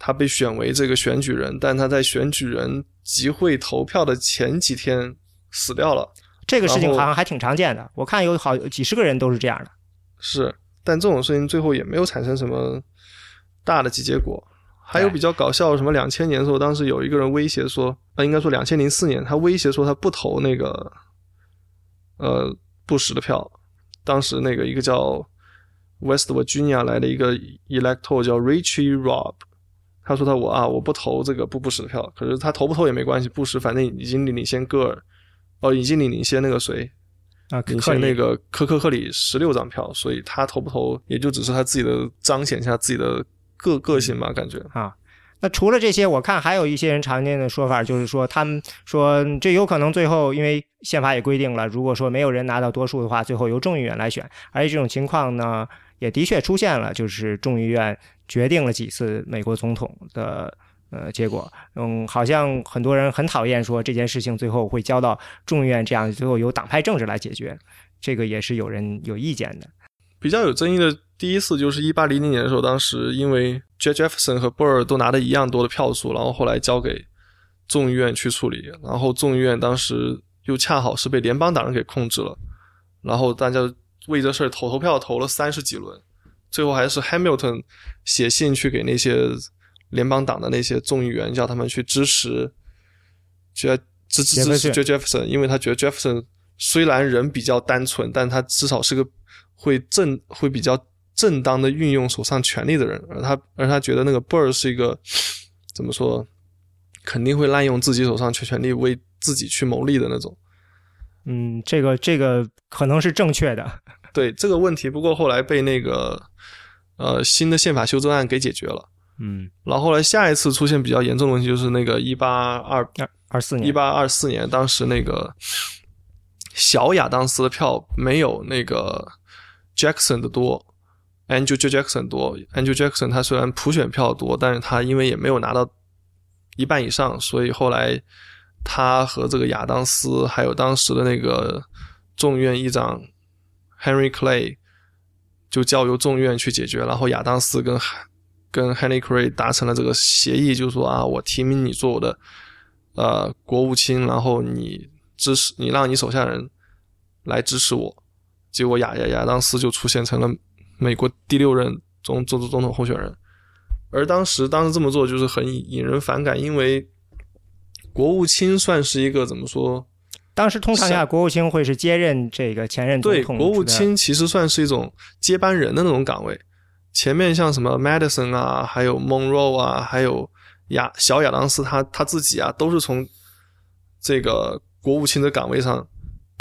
他被选为这个选举人，但他在选举人集会投票的前几天死掉了。这个事情好像还挺常见的，我看有好几十个人都是这样的。是，但这种事情最后也没有产生什么大的结果。还有比较搞笑，什么两千年的时候，当时有一个人威胁说，呃，应该说两千零四年，他威胁说他不投那个呃布什的票。当时那个一个叫 West Virginia 来的一个 elector 叫 Richie Rob，他说他我啊我不投这个布布什的票，可是他投不投也没关系，布什反正已经领先戈尔，哦已经领领先那个谁啊，领先那个科科克里十六张票，所以他投不投也就只是他自己的彰显一下自己的个个性吧，感觉啊。那除了这些，我看还有一些人常见的说法，就是说他们说这有可能最后，因为宪法也规定了，如果说没有人拿到多数的话，最后由众议院来选。而且这种情况呢，也的确出现了，就是众议院决定了几次美国总统的呃结果。嗯，好像很多人很讨厌说这件事情最后会交到众议院这样，最后由党派政治来解决。这个也是有人有意见的。比较有争议的第一次就是一八零零年的时候，当时因为 Jefferson 和 Burr 都拿的一样多的票数，然后后来交给众议院去处理，然后众议院当时又恰好是被联邦党人给控制了，然后大家为这事儿投投票投了三十几轮，最后还是 Hamilton 写信去给那些联邦党的那些众议员，叫他们去支持，支支支持 Jefferson，因为他觉得 Jefferson 虽然人比较单纯，但他至少是个。会正会比较正当的运用手上权力的人，而他而他觉得那个 Burr 是一个怎么说，肯定会滥用自己手上权权力为自己去谋利的那种。嗯，这个这个可能是正确的。对这个问题，不过后来被那个呃新的宪法修正案给解决了。嗯，然后后来下一次出现比较严重的问题就是那个一八二二四年一八二四年，当时那个小亚当斯的票没有那个。Jackson 的多，Andrew Jackson 多，Andrew Jackson 他虽然普选票多，但是他因为也没有拿到一半以上，所以后来他和这个亚当斯还有当时的那个众议院议长 Henry Clay 就交由众院去解决，然后亚当斯跟跟 Henry Clay 达成了这个协议，就说啊，我提名你做我的呃国务卿，然后你支持你让你手下人来支持我。结果亚亚亚当斯就出现成了美国第六任总总总统候选人，而当时当时这么做就是很引人反感，因为国务卿算是一个怎么说？当时通常下国务卿会是接任这个前任总统。对，国务卿其实算是一种接班人的那种岗位。前面像什么 Madison 啊，还有 Monroe 啊，还有亚小亚当斯他他自己啊，都是从这个国务卿的岗位上。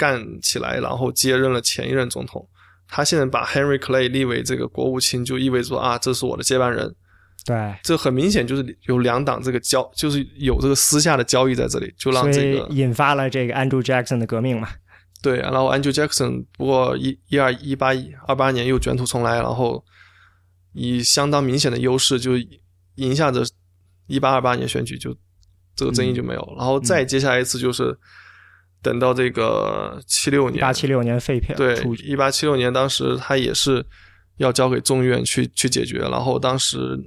干起来，然后接任了前一任总统。他现在把 Henry Clay 立为这个国务卿，就意味着说啊，这是我的接班人。对，这很明显就是有两党这个交，就是有这个私下的交易在这里，就让这个引发了这个 Andrew Jackson 的革命嘛。对，然后 Andrew Jackson 不过一一二一八二八年又卷土重来，然后以相当明显的优势就赢下这一八二八年选举，就这个争议就没有。然后再接下来一次就是。等到这个七六年，一八七六年废票，对，一八七六年当时他也是要交给众议院去去解决，然后当时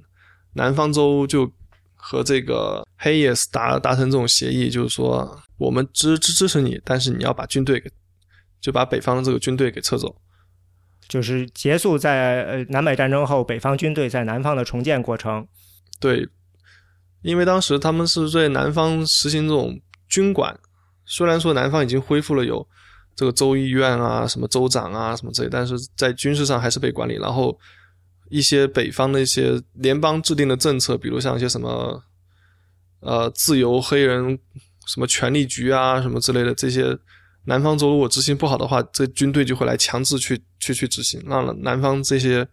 南方州就和这个 Hayes 达达成这种协议，就是说我们支支支持你，但是你要把军队给就把北方的这个军队给撤走，就是结束在呃南北战争后北方军队在南方的重建过程。对，因为当时他们是在南方实行这种军管。虽然说南方已经恢复了有这个州议院啊、什么州长啊、什么之类，但是在军事上还是被管理。然后一些北方的一些联邦制定的政策，比如像一些什么呃自由黑人什么权力局啊什么之类的，这些南方州如果执行不好的话，这军队就会来强制去去去执行，让南方这些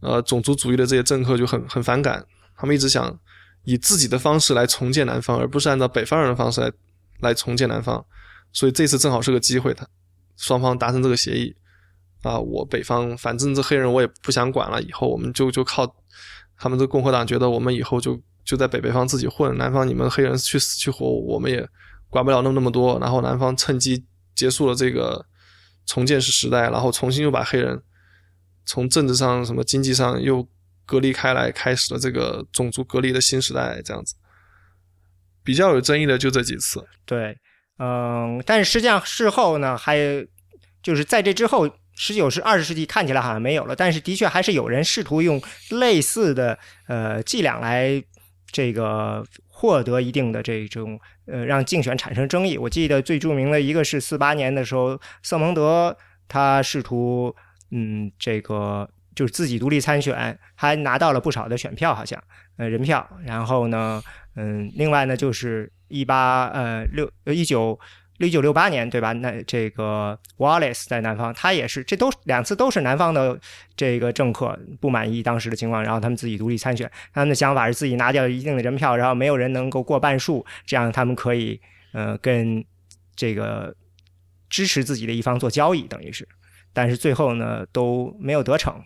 呃种族主义的这些政客就很很反感。他们一直想以自己的方式来重建南方，而不是按照北方人的方式来。来重建南方，所以这次正好是个机会，他双方达成这个协议啊，我北方反正这黑人我也不想管了，以后我们就就靠他们这共和党觉得我们以后就就在北北方自己混，南方你们黑人去死去活，我们也管不了那么那么多，然后南方趁机结束了这个重建式时代，然后重新又把黑人从政治上什么经济上又隔离开来，开始了这个种族隔离的新时代，这样子。比较有争议的就这几次，对，嗯，但是实际上事后呢，还就是在这之后，十九世二十世纪看起来好像没有了，但是的确还是有人试图用类似的呃伎俩来这个获得一定的这种呃，让竞选产生争议。我记得最著名的一个是四八年的时候，瑟蒙德他试图嗯，这个就是自己独立参选，还拿到了不少的选票，好像呃人票。然后呢，嗯，另外呢就是一八呃六呃一九。一九六八年，对吧？那这个 Wallace 在南方，他也是，这都两次都是南方的这个政客不满意当时的情况，然后他们自己独立参选。他们的想法是自己拿掉一定的人票，然后没有人能够过半数，这样他们可以呃跟这个支持自己的一方做交易，等于是。但是最后呢都没有得逞。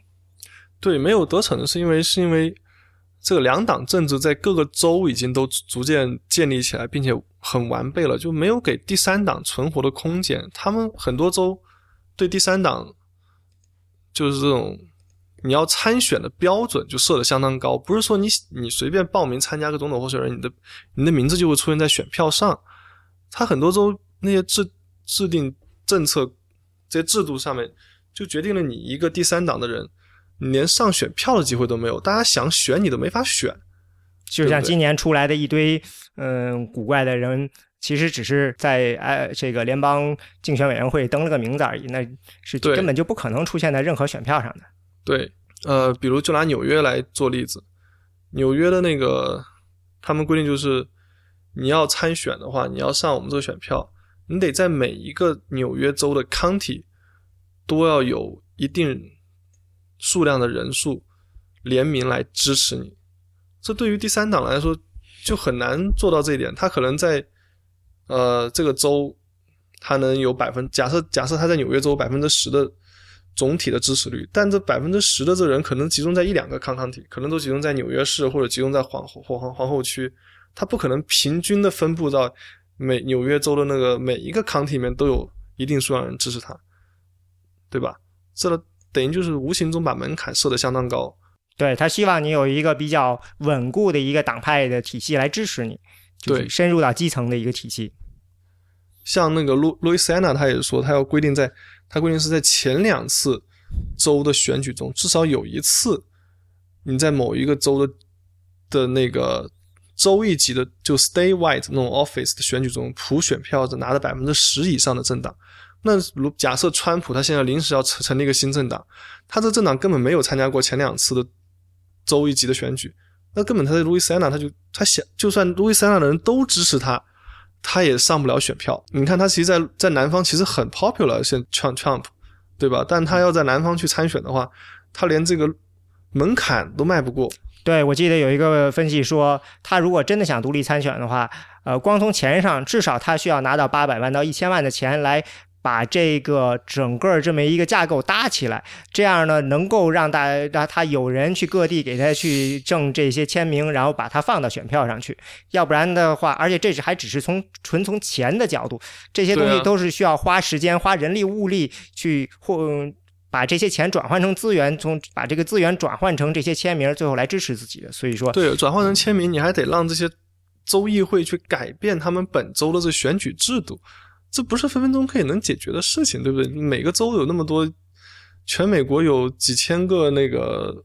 对，没有得逞的是因为是因为。这个两党政治在各个州已经都逐渐建立起来，并且很完备了，就没有给第三党存活的空间。他们很多州对第三党就是这种你要参选的标准就设的相当高，不是说你你随便报名参加个总统候选人，你的你的名字就会出现在选票上。他很多州那些制制定政策这些制度上面，就决定了你一个第三党的人。你连上选票的机会都没有，大家想选你都没法选。就像今年出来的一堆嗯古怪的人，其实只是在哎这个联邦竞选委员会登了个名字而已，那是根本就不可能出现在任何选票上的。对，呃，比如就拿纽约来做例子，纽约的那个他们规定就是，你要参选的话，你要上我们这个选票，你得在每一个纽约州的 county 都要有一定。数量的人数联名来支持你，这对于第三党来说就很难做到这一点。他可能在呃这个州，他能有百分假设假设他在纽约州百分之十的总体的支持率，但这百分之十的这人可能集中在一两个康康体，可能都集中在纽约市或者集中在皇皇皇皇后区，他不可能平均的分布到每纽约州的那个每一个康体里面都有一定数量人支持他，对吧？这。等于就是无形中把门槛设得相当高，对他希望你有一个比较稳固的一个党派的体系来支持你，就是，深入到基层的一个体系。像那个路路易斯安娜，他也说他要规定在，他规定是在前两次州的选举中，至少有一次你在某一个州的的那个州一级的就 statewide 那种 office 的选举中，普选票是拿了百分之十以上的政党。那如假设川普他现在临时要成成立一个新政党，他这政党根本没有参加过前两次的州一级的选举，那根本他在路易斯安那他就他想，就算路易斯安那的人都支持他，他也上不了选票。你看他其实，在在南方其实很 popular，像 Trump Trump，对吧？但他要在南方去参选的话，他连这个门槛都迈不过。对，我记得有一个分析说，他如果真的想独立参选的话，呃，光从钱上，至少他需要拿到八百万到一千万的钱来。把这个整个这么一个架构搭起来，这样呢，能够让大让他有人去各地给他去挣这些签名，然后把它放到选票上去。要不然的话，而且这是还只是从纯从钱的角度，这些东西都是需要花时间、花人力物力去或把这些钱转换成资源，从把这个资源转换成这些签名，最后来支持自己的。所以说，对，转换成签名，你还得让这些州议会去改变他们本州的这选举制度。这不是分分钟可以能解决的事情，对不对？每个州有那么多，全美国有几千个那个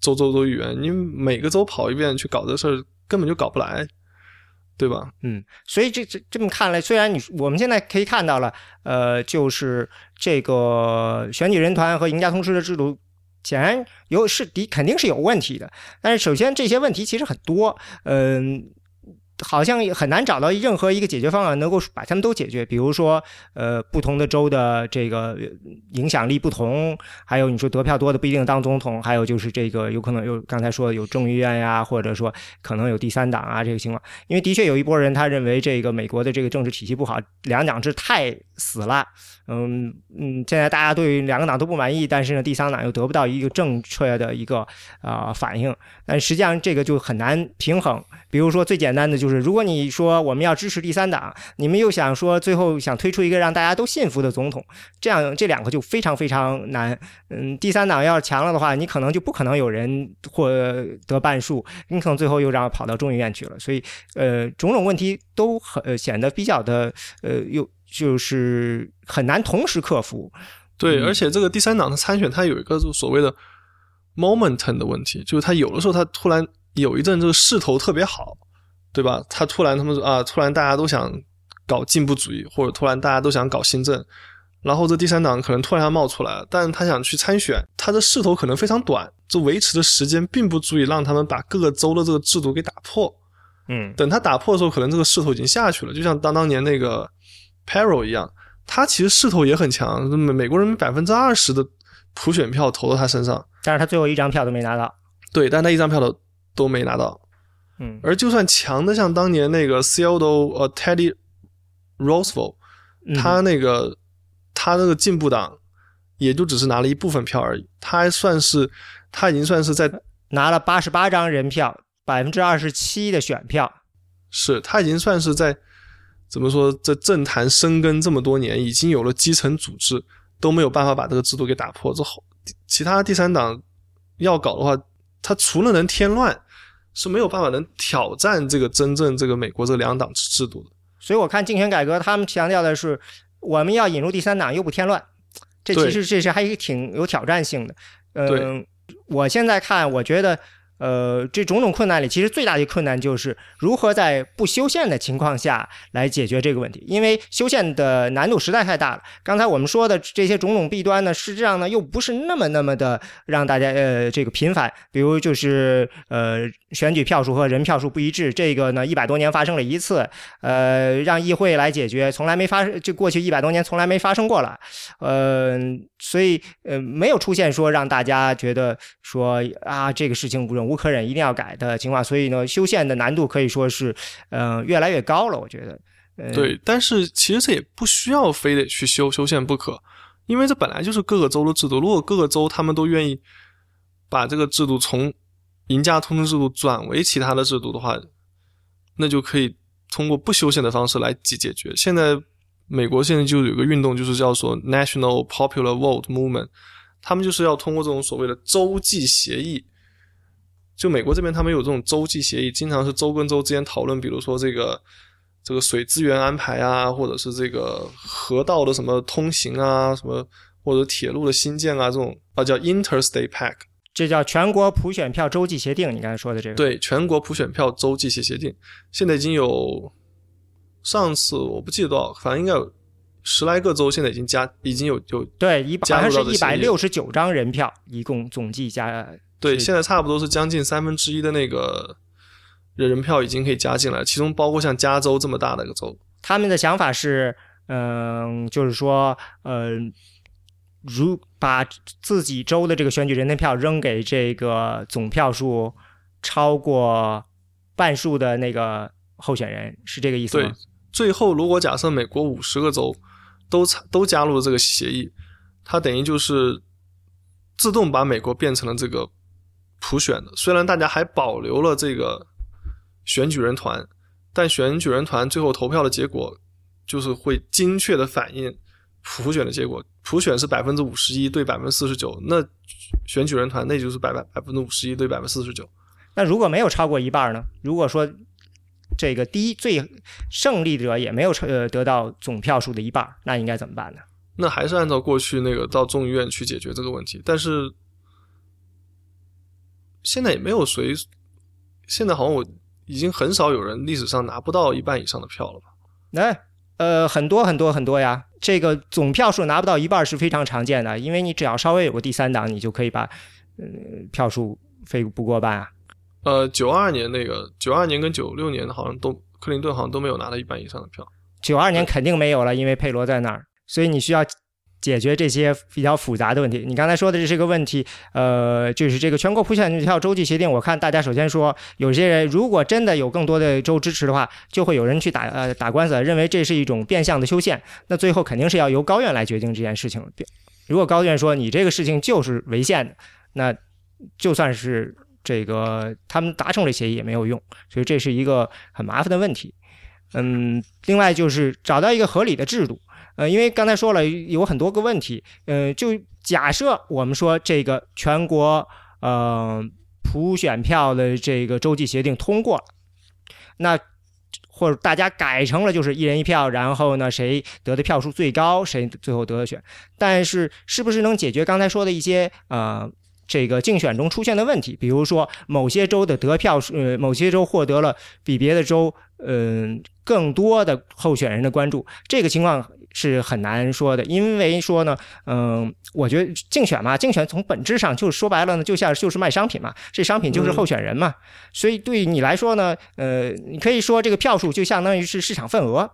州州州议员，你每个州跑一遍去搞这事儿，根本就搞不来，对吧？嗯，所以这这这么看来，虽然你我们现在可以看到了，呃，就是这个选举人团和赢家通吃的制度，显然有是的肯定是有问题的。但是首先这些问题其实很多，嗯。好像很难找到任何一个解决方案能够把他们都解决。比如说，呃，不同的州的这个影响力不同，还有你说得票多的不一定当总统，还有就是这个有可能有刚才说有众议院呀，或者说可能有第三党啊这个情况。因为的确有一波人他认为这个美国的这个政治体系不好，两党制太死了。嗯嗯，现在大家对两个党都不满意，但是呢，第三党又得不到一个正确的一个啊反应。但实际上这个就很难平衡。比如说最简单的就是，如果你说我们要支持第三党，你们又想说最后想推出一个让大家都信服的总统，这样这两个就非常非常难。嗯，第三党要是强了的话，你可能就不可能有人获得半数，你可能最后又让跑到众议院去了。所以，呃，种种问题都很显得比较的呃又。就是很难同时克服，对，而且这个第三党的参选，它有一个就所谓的 momentum 的问题，就是他有的时候他突然有一阵这个势头特别好，对吧？他突然他们说啊，突然大家都想搞进步主义，或者突然大家都想搞新政，然后这第三党可能突然冒出来了，但是他想去参选，他的势头可能非常短，这维持的时间并不足以让他们把各个州的这个制度给打破。嗯，等他打破的时候，可能这个势头已经下去了，就像当当年那个 p e r o 一样，他其实势头也很强，美美国人民百分之二十的普选票投到他身上，但是他最后一张票都没拿到。对，但他一张票都都没拿到。嗯，而就算强的像当年那个 c e l d o 呃 Teddy Roosevelt，他那个他那个进步党也就只是拿了一部分票而已，他还算是他已经算是在拿了八十八张人票。百分之二十七的选票，是他已经算是在怎么说，在政坛深耕这么多年，已经有了基层组织，都没有办法把这个制度给打破。之后，其他第三党要搞的话，他除了能添乱，是没有办法能挑战这个真正这个美国这两党制制度的。所以我看竞选改革，他们强调的是我们要引入第三党又不添乱，这其实这是还是挺有挑战性的。嗯，我现在看，我觉得。呃，这种种困难里，其实最大的困难就是如何在不修宪的情况下来解决这个问题，因为修宪的难度实在太大了。刚才我们说的这些种种弊端呢，实际上呢又不是那么那么的让大家呃这个频繁，比如就是呃选举票数和人票数不一致，这个呢一百多年发生了一次，呃让议会来解决，从来没发生，就过去一百多年从来没发生过了，呃所以呃没有出现说让大家觉得说啊这个事情不容。无可忍，一定要改的情况，所以呢，修宪的难度可以说是，嗯，越来越高了。我觉得，对，但是其实这也不需要非得去修修宪不可，因为这本来就是各个州的制度。如果各个州他们都愿意把这个制度从赢家通吃制度转为其他的制度的话，那就可以通过不修宪的方式来解解决。现在美国现在就有个运动，就是叫做 National Popular Vote Movement，他们就是要通过这种所谓的洲际协议。就美国这边，他们有这种州际协议，经常是州跟州之间讨论，比如说这个这个水资源安排啊，或者是这个河道的什么通行啊，什么或者铁路的新建啊，这种啊叫 Interstate Pact，这叫全国普选票州际协定。你刚才说的这个，对，全国普选票州际协协定，现在已经有上次我不记得多少，反正应该有十来个州，现在已经加，已经有有对一百好像是一百六十九张人票，一共总计加。对，现在差不多是将近三分之一的那个人人票已经可以加进来，其中包括像加州这么大的一个州。他们的想法是，嗯，就是说，嗯，如把自己州的这个选举人的票扔给这个总票数超过半数的那个候选人，是这个意思吗？对，最后如果假设美国五十个州都都加入了这个协议，它等于就是自动把美国变成了这个。普选的，虽然大家还保留了这个选举人团，但选举人团最后投票的结果就是会精确的反映普选的结果。普选是百分之五十一对百分之四十九，那选举人团那就是百百百分之五十一对百分之四十九。那如果没有超过一半呢？如果说这个第一最胜利者也没有呃得到总票数的一半，那应该怎么办呢？那还是按照过去那个到众议院去解决这个问题，但是。现在也没有谁，现在好像我已经很少有人历史上拿不到一半以上的票了吧？那呃，很多很多很多呀。这个总票数拿不到一半是非常常见的，因为你只要稍微有个第三档，你就可以把呃票数非不过半啊。呃，九二年那个九二年跟九六年好像都克林顿好像都没有拿到一半以上的票。九二年肯定没有了，因为佩罗在那儿，所以你需要。解决这些比较复杂的问题。你刚才说的这是个问题，呃，就是这个全国普选票洲际协定。我看大家首先说，有些人如果真的有更多的州支持的话，就会有人去打呃打官司，认为这是一种变相的修宪。那最后肯定是要由高院来决定这件事情。如果高院说你这个事情就是违宪的，那就算是这个他们达成了协议也没有用。所以这是一个很麻烦的问题。嗯，另外就是找到一个合理的制度。呃，因为刚才说了有很多个问题，呃，就假设我们说这个全国呃普选票的这个洲际协定通过了，那或者大家改成了就是一人一票，然后呢谁得的票数最高，谁最后得的选。但是是不是能解决刚才说的一些呃这个竞选中出现的问题，比如说某些州的得票数，呃，某些州获得了比别的州，嗯，更多的候选人的关注，这个情况是很难说的，因为说呢，嗯，我觉得竞选嘛，竞选从本质上就是说白了呢，就像就是卖商品嘛，这商品就是候选人嘛，所以对你来说呢，呃，你可以说这个票数就相当于是市场份额。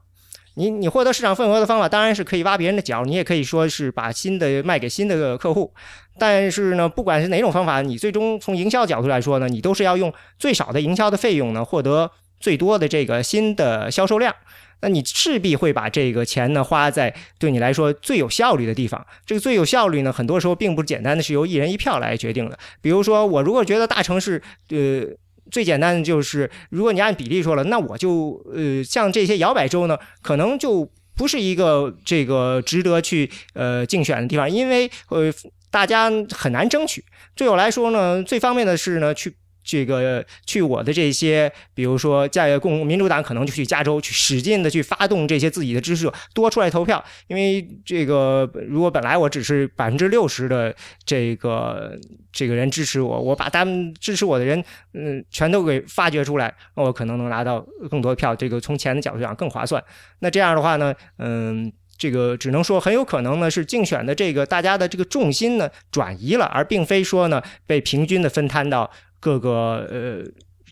你你获得市场份额的方法当然是可以挖别人的角，你也可以说是把新的卖给新的客户。但是呢，不管是哪种方法，你最终从营销角度来说呢，你都是要用最少的营销的费用呢，获得最多的这个新的销售量。那你势必会把这个钱呢花在对你来说最有效率的地方。这个最有效率呢，很多时候并不简单的是由一人一票来决定的。比如说，我如果觉得大城市，呃。最简单的就是，如果你按比例说了，那我就呃，像这些摇摆州呢，可能就不是一个这个值得去呃竞选的地方，因为呃大家很难争取。对我来说呢，最方便的是呢去。这个去我的这些，比如说在共民主党可能就去加州去使劲的去发动这些自己的支持者多出来投票，因为这个如果本来我只是百分之六十的这个这个人支持我，我把他们支持我的人嗯全都给发掘出来，那我可能能拿到更多票，这个从钱的角度讲更划算。那这样的话呢，嗯，这个只能说很有可能呢是竞选的这个大家的这个重心呢转移了，而并非说呢被平均的分摊到。各个呃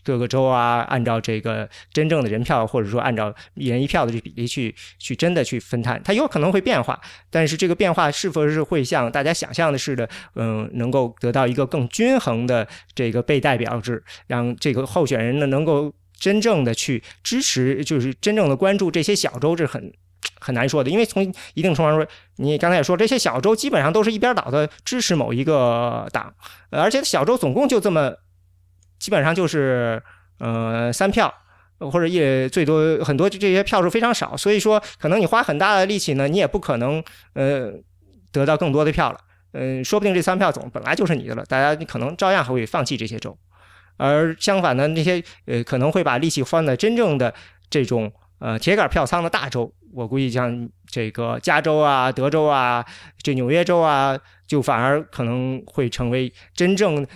各个州啊，按照这个真正的人票，或者说按照一人一票的这比例去去真的去分摊，它有可能会变化，但是这个变化是否是会像大家想象的似的，嗯，能够得到一个更均衡的这个被代表制，让这个候选人呢能够真正的去支持，就是真正的关注这些小州，这很很难说的，因为从一定程度上说，你刚才也说，这些小州基本上都是一边倒的支持某一个党，而且小州总共就这么。基本上就是，呃，三票，或者也最多很多，这些票数非常少，所以说可能你花很大的力气呢，你也不可能呃得到更多的票了，嗯，说不定这三票总本来就是你的了，大家你可能照样还会放弃这些州，而相反的那些呃可能会把力气放在真正的这种呃铁杆票仓的大州，我估计像这个加州啊、德州啊、这纽约州啊，就反而可能会成为真正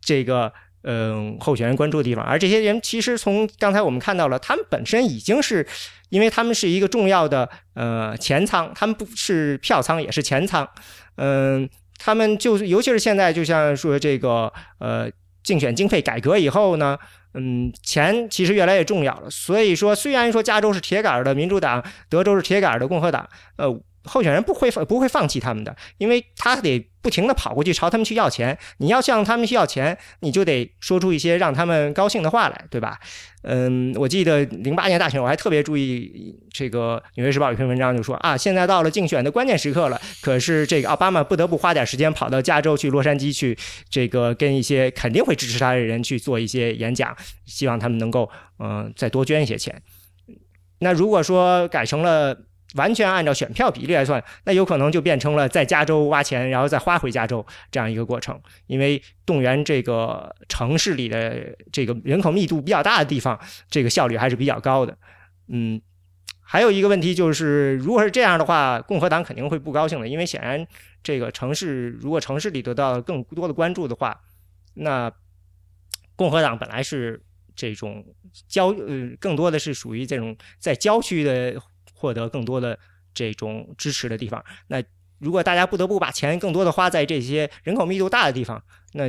这个。嗯，候选人关注的地方，而这些人其实从刚才我们看到了，他们本身已经是，因为他们是一个重要的呃前仓，他们不是票仓，也是前仓。嗯，他们就尤其是现在，就像说这个呃竞选经费改革以后呢，嗯，钱其实越来越重要了。所以说，虽然说加州是铁杆的民主党，德州是铁杆的共和党，呃。候选人不会放不会放弃他们的，因为他得不停的跑过去朝他们去要钱。你要向他们去要钱，你就得说出一些让他们高兴的话来，对吧？嗯，我记得零八年大选，我还特别注意这个《纽约时报》有篇文章就说啊，现在到了竞选的关键时刻了，可是这个奥巴马不得不花点时间跑到加州去洛杉矶去，这个跟一些肯定会支持他的人去做一些演讲，希望他们能够嗯再多捐一些钱。那如果说改成了。完全按照选票比例来算，那有可能就变成了在加州挖钱，然后再花回加州这样一个过程。因为动员这个城市里的这个人口密度比较大的地方，这个效率还是比较高的。嗯，还有一个问题就是，如果是这样的话，共和党肯定会不高兴的，因为显然这个城市如果城市里得到更多的关注的话，那共和党本来是这种郊呃，更多的是属于这种在郊区的。获得更多的这种支持的地方，那如果大家不得不把钱更多的花在这些人口密度大的地方，那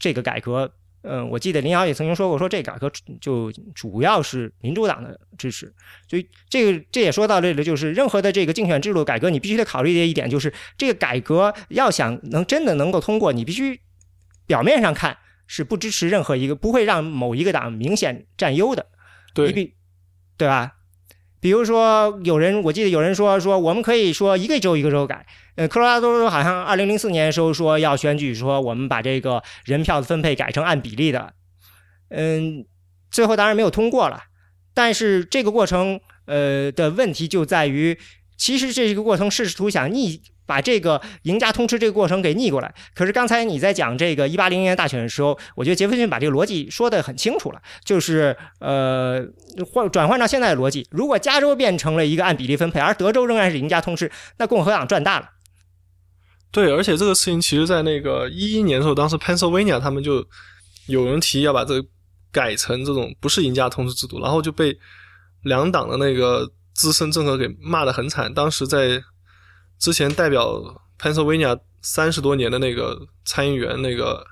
这个改革，嗯，我记得林瑶也曾经说过，说这改革就主要是民主党的支持，所以这个这也说到这里，就是任何的这个竞选制度改革，你必须得考虑的一点就是，这个改革要想能真的能够通过，你必须表面上看是不支持任何一个，不会让某一个党明显占优的，对，对吧？比如说，有人我记得有人说说，我们可以说一个州一个州改。呃，科罗拉多州好像二零零四年的时候说要选举，说我们把这个人票的分配改成按比例的。嗯，最后当然没有通过了。但是这个过程，呃的问题就在于，其实这个过程试图想逆。把这个赢家通吃这个过程给逆过来。可是刚才你在讲这个一八零零年大选的时候，我觉得杰弗逊把这个逻辑说得很清楚了，就是呃换转换到现在的逻辑，如果加州变成了一个按比例分配，而德州仍然是赢家通吃，那共和党赚大了。对，而且这个事情其实，在那个一一年的时候，当时 Pennsylvania 他们就有人提议要把这改成这种不是赢家通吃制度，然后就被两党的那个资深政客给骂得很惨。当时在之前代表 Pennsylvania 三十多年的那个参议员那个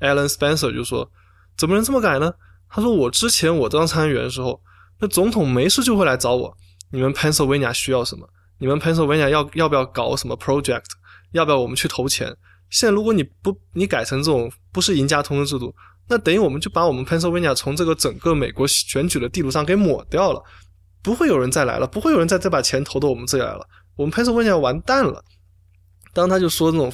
Alan Spencer 就说：“怎么能这么改呢？”他说：“我之前我当参议员的时候，那总统没事就会来找我，你们 Pennsylvania 需要什么？你们 Pennsylvania 要要不要搞什么 project？要不要我们去投钱？现在如果你不你改成这种不是赢家通吃制度，那等于我们就把我们 Pennsylvania 从这个整个美国选举的地图上给抹掉了，不会有人再来了，不会有人再再把钱投到我们这里来了，我们 Pennsylvania 完蛋了。”当他就说那种。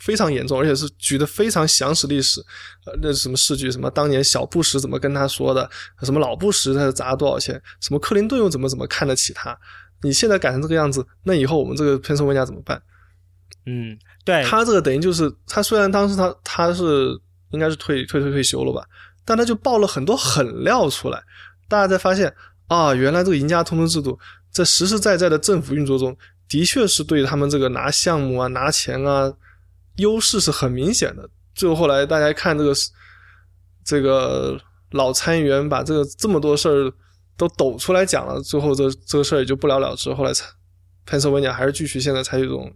非常严重，而且是举的非常详实历史，呃，那什么事据，什么当年小布什怎么跟他说的，什么老布什他砸多少钱，什么克林顿又怎么怎么看得起他，你现在改成这个样子，那以后我们这个喷射玩家怎么办？嗯，对他这个等于就是他虽然当时他他是应该是退退退退休了吧，但他就爆了很多狠料出来，大家才发现啊，原来这个赢家通知制度在实实在在的政府运作中，的确是对他们这个拿项目啊拿钱啊。优势是很明显的。最后后来大家看这个，这个老参议员把这个这么多事儿都抖出来讲了，最后这这个事儿也就不了了之。后来，潘斯维尼还是继续现在采取这种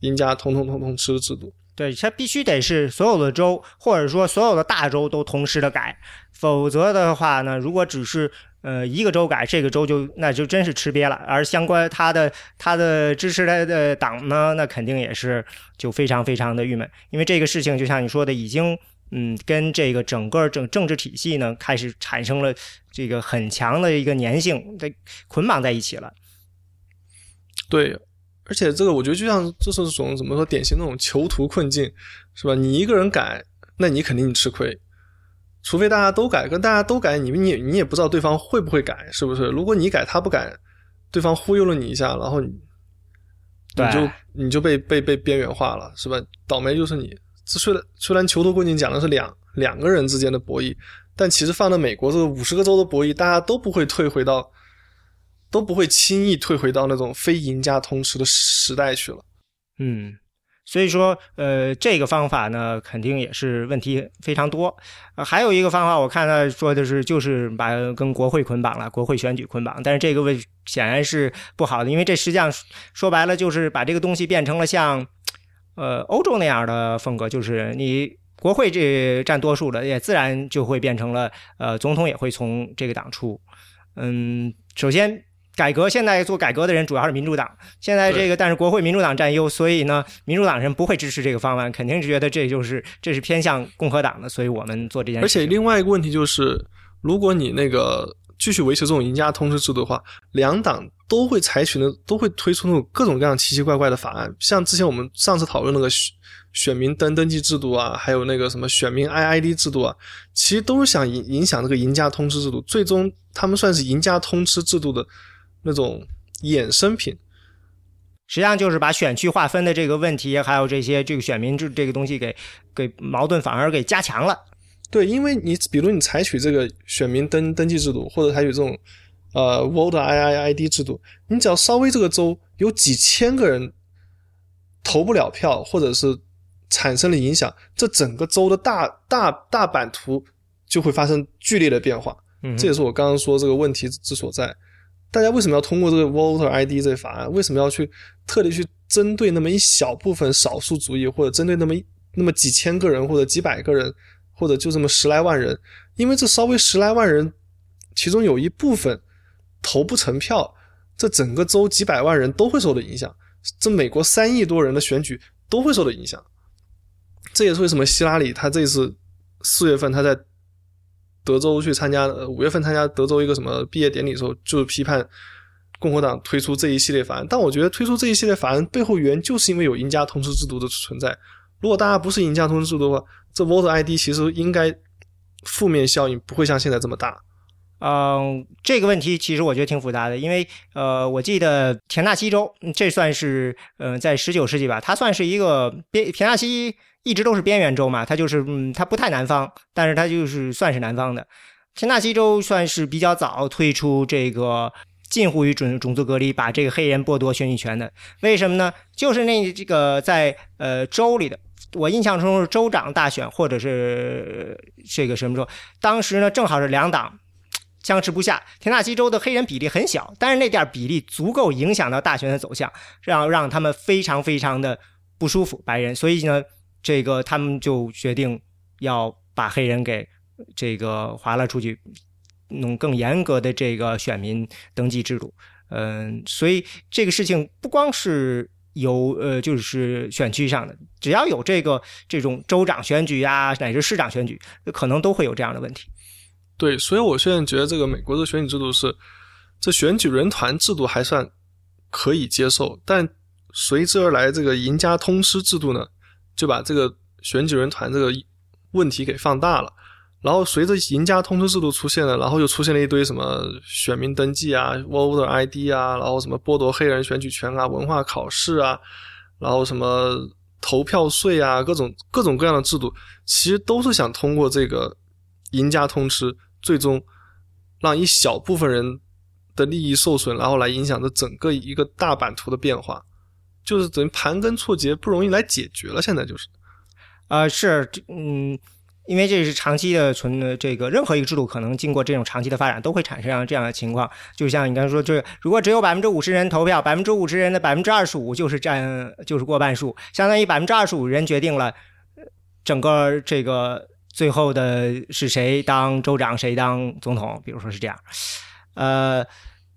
赢家通通通通吃的制度。对，它必须得是所有的州或者说所有的大州都同时的改，否则的话呢，如果只是。呃，一个州改，这个州就那就真是吃瘪了。而相关他的他的支持他的党呢，那肯定也是就非常非常的郁闷，因为这个事情就像你说的，已经嗯跟这个整个政政治体系呢开始产生了这个很强的一个粘性，的捆绑在一起了。对，而且这个我觉得就像这是种怎么说典型那种囚徒困境，是吧？你一个人改，那你肯定吃亏。除非大家都改，跟大家都改，你你你也不知道对方会不会改，是不是？如果你改他不改，对方忽悠了你一下，然后你你就你就被被被边缘化了，是吧？倒霉就是你。这虽然虽然囚徒困境讲的是两两个人之间的博弈，但其实放到美国这个五十个州的博弈，大家都不会退回到，都不会轻易退回到那种非赢家通吃的时代去了。嗯。所以说，呃，这个方法呢，肯定也是问题非常多。还有一个方法，我看他说的是，就是把跟国会捆绑了，国会选举捆绑。但是这个问显然是不好的，因为这实际上说白了就是把这个东西变成了像，呃，欧洲那样的风格，就是你国会这占多数的，也自然就会变成了，呃，总统也会从这个党出。嗯，首先。改革现在做改革的人主要是民主党，现在这个但是国会民主党占优，所以呢，民主党人不会支持这个方案，肯定是觉得这就是这是偏向共和党的，所以我们做这件事。而且另外一个问题就是，如果你那个继续维持这种赢家通吃制度的话，两党都会采取的都会推出那种各种各样奇奇怪怪的法案，像之前我们上次讨论那个选选民登登记制度啊，还有那个什么选民 IID 制度啊，其实都是想影影响这个赢家通吃制度，最终他们算是赢家通吃制度的。那种衍生品，实际上就是把选区划分的这个问题，还有这些这个选民制这个东西给给矛盾反而给加强了。对，因为你比如你采取这个选民登登记制度，或者采取这种呃 voter IIID 制度，你只要稍微这个州有几千个人投不了票，或者是产生了影响，这整个州的大大大版图就会发生剧烈的变化。嗯，这也是我刚刚说这个问题之所在。大家为什么要通过这个 Voter ID 这个法案？为什么要去特地去针对那么一小部分少数族裔，或者针对那么那么几千个人，或者几百个人，或者就这么十来万人？因为这稍微十来万人，其中有一部分投不成票，这整个州几百万人都会受到影响。这美国三亿多人的选举都会受到影响。这也是为什么希拉里他这次四月份他在。德州去参加，五月份参加德州一个什么毕业典礼的时候，就批判共和党推出这一系列法案。但我觉得推出这一系列法案背后原因，就是因为有赢家通吃制度的存在。如果大家不是赢家通吃制度的话，这 Voter ID 其实应该负面效应不会像现在这么大。嗯，这个问题其实我觉得挺复杂的，因为呃，我记得田纳西州，这算是呃在十九世纪吧，它算是一个边田纳西。一直都是边缘州嘛，它就是嗯，它不太南方，但是它就是算是南方的。田纳西州算是比较早推出这个近乎于种种族隔离，把这个黑人剥夺选举权的。为什么呢？就是那这个在呃州里的，我印象中是州长大选，或者是这个什么时候，当时呢正好是两党僵持不下。田纳西州的黑人比例很小，但是那点比例足够影响到大选的走向，让让他们非常非常的不舒服，白人。所以呢，这个他们就决定要把黑人给这个划了出去。弄更严格的这个选民登记制度，嗯，所以这个事情不光是有呃，就是选区上的，只要有这个这种州长选举啊，乃至市长选举，可能都会有这样的问题。对，所以我现在觉得这个美国的选举制度是，这选举人团制度还算可以接受，但随之而来这个赢家通吃制度呢，就把这个选举人团这个问题给放大了。然后随着赢家通知制度出现了，然后又出现了一堆什么选民登记啊、voter ID 啊，然后什么剥夺黑人选举权啊、文化考试啊，然后什么投票税啊，各种各种各样的制度，其实都是想通过这个赢家通吃，最终让一小部分人的利益受损，然后来影响着整个一个大版图的变化，就是等于盘根错节，不容易来解决了。现在就是，啊，是，嗯。因为这是长期的存的这个任何一个制度，可能经过这种长期的发展，都会产生这样的情况。就像你刚才说，这如果只有百分之五十人投票，百分之五十人的百分之二十五就是占就是过半数，相当于百分之二十五人决定了整个这个最后的是谁当州长，谁当总统。比如说是这样，呃。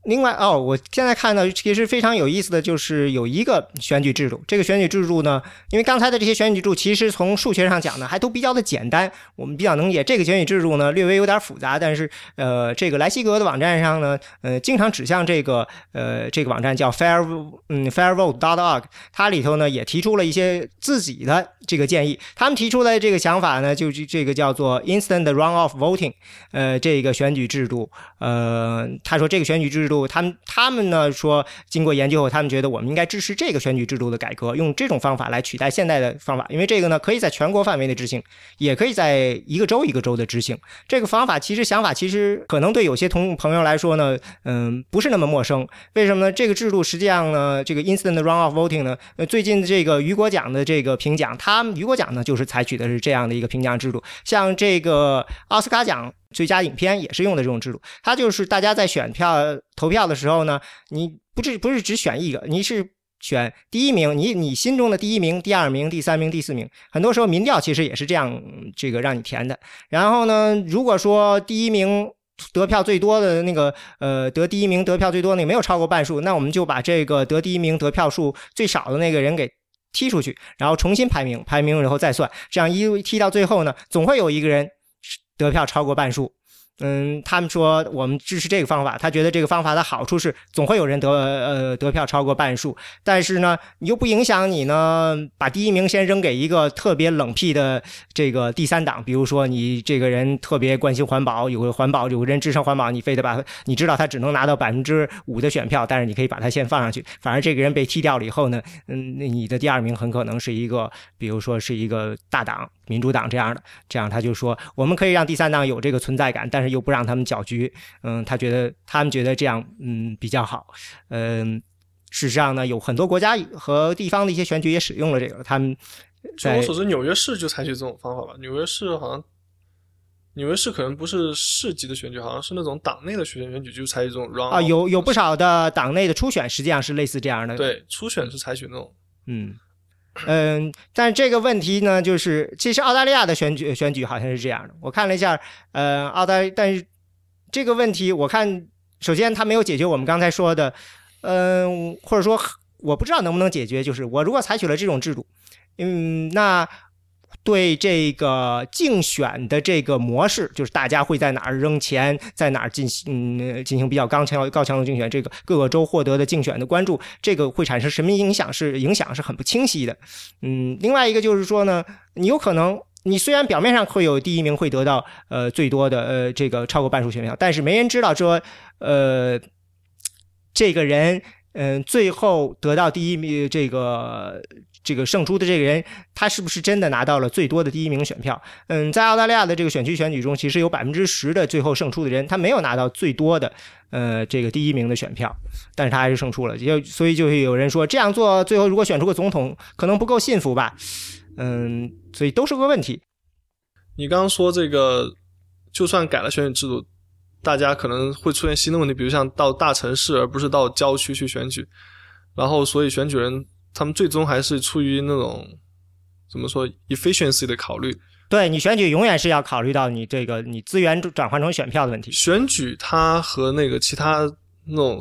另外哦，我现在看到其实非常有意思的就是有一个选举制度。这个选举制度呢，因为刚才的这些选举制度其实从数学上讲呢，还都比较的简单，我们比较能解。这个选举制度呢，略微有点复杂，但是呃，这个莱西格的网站上呢，呃，经常指向这个呃这个网站叫 fair 嗯 fairvote.org，它里头呢也提出了一些自己的这个建议。他们提出的这个想法呢，就是这个叫做 instant runoff voting，呃，这个选举制度。呃，他说这个选举制。度，他们他们呢说，经过研究后，他们觉得我们应该支持这个选举制度的改革，用这种方法来取代现在的方法，因为这个呢可以在全国范围内执行，也可以在一个州一个州的执行。这个方法其实想法其实可能对有些同朋友来说呢，嗯，不是那么陌生。为什么呢？这个制度实际上呢，这个 instant runoff voting 呢，呃，最近这个雨果奖的这个评奖，他他们雨果奖呢就是采取的是这样的一个评奖制度，像这个奥斯卡奖。最佳影片也是用的这种制度，它就是大家在选票投票的时候呢，你不是不是只选一个，你是选第一名，你你心中的第一名、第二名、第三名、第四名，很多时候民调其实也是这样，这个让你填的。然后呢，如果说第一名得票最多的那个，呃，得第一名得票最多那个没有超过半数，那我们就把这个得第一名得票数最少的那个人给踢出去，然后重新排名，排名然后再算，这样一踢到最后呢，总会有一个人。得票超过半数。嗯，他们说我们支持这个方法，他觉得这个方法的好处是总会有人得呃得票超过半数，但是呢，你又不影响你呢把第一名先扔给一个特别冷僻的这个第三党，比如说你这个人特别关心环保，有个环保有个人支持环保，你非得把你知道他只能拿到百分之五的选票，但是你可以把他先放上去，反而这个人被踢掉了以后呢，嗯，那你的第二名很可能是一个，比如说是一个大党民主党这样的，这样他就说我们可以让第三党有这个存在感，但是。又不让他们搅局，嗯，他觉得他们觉得这样，嗯，比较好，嗯，事实上呢，有很多国家和地方的一些选举也使用了这个，他们。据我所知，纽约市就采取这种方法吧。纽约市好像，纽约市可能不是市级的选举，好像是那种党内的选选举就采取这种啊，有有不少的党内的初选实际上是类似这样的。对，初选是采取那种，嗯。嗯，但这个问题呢，就是其实澳大利亚的选举选举好像是这样的。我看了一下，呃，澳大，但是这个问题我看，首先他没有解决我们刚才说的，嗯，或者说我不知道能不能解决，就是我如果采取了这种制度，嗯，那。对这个竞选的这个模式，就是大家会在哪儿扔钱，在哪儿进行嗯进行比较刚强高强度竞选，这个各个州获得的竞选的关注，这个会产生什么影响？是影响是很不清晰的。嗯，另外一个就是说呢，你有可能你虽然表面上会有第一名会得到呃最多的呃这个超过半数选票，但是没人知道说呃这个人。嗯，最后得到第一名这个这个胜出的这个人，他是不是真的拿到了最多的第一名选票？嗯，在澳大利亚的这个选区选举中，其实有百分之十的最后胜出的人，他没有拿到最多的呃这个第一名的选票，但是他还是胜出了。就所以就会有人说这样做，最后如果选出个总统，可能不够信服吧？嗯，所以都是个问题。你刚刚说这个，就算改了选举制度。大家可能会出现新的问题，比如像到大城市而不是到郊区去选举，然后所以选举人他们最终还是出于那种怎么说 efficiency 的考虑。对你选举永远是要考虑到你这个你资源转换成选票的问题。选举它和那个其他那种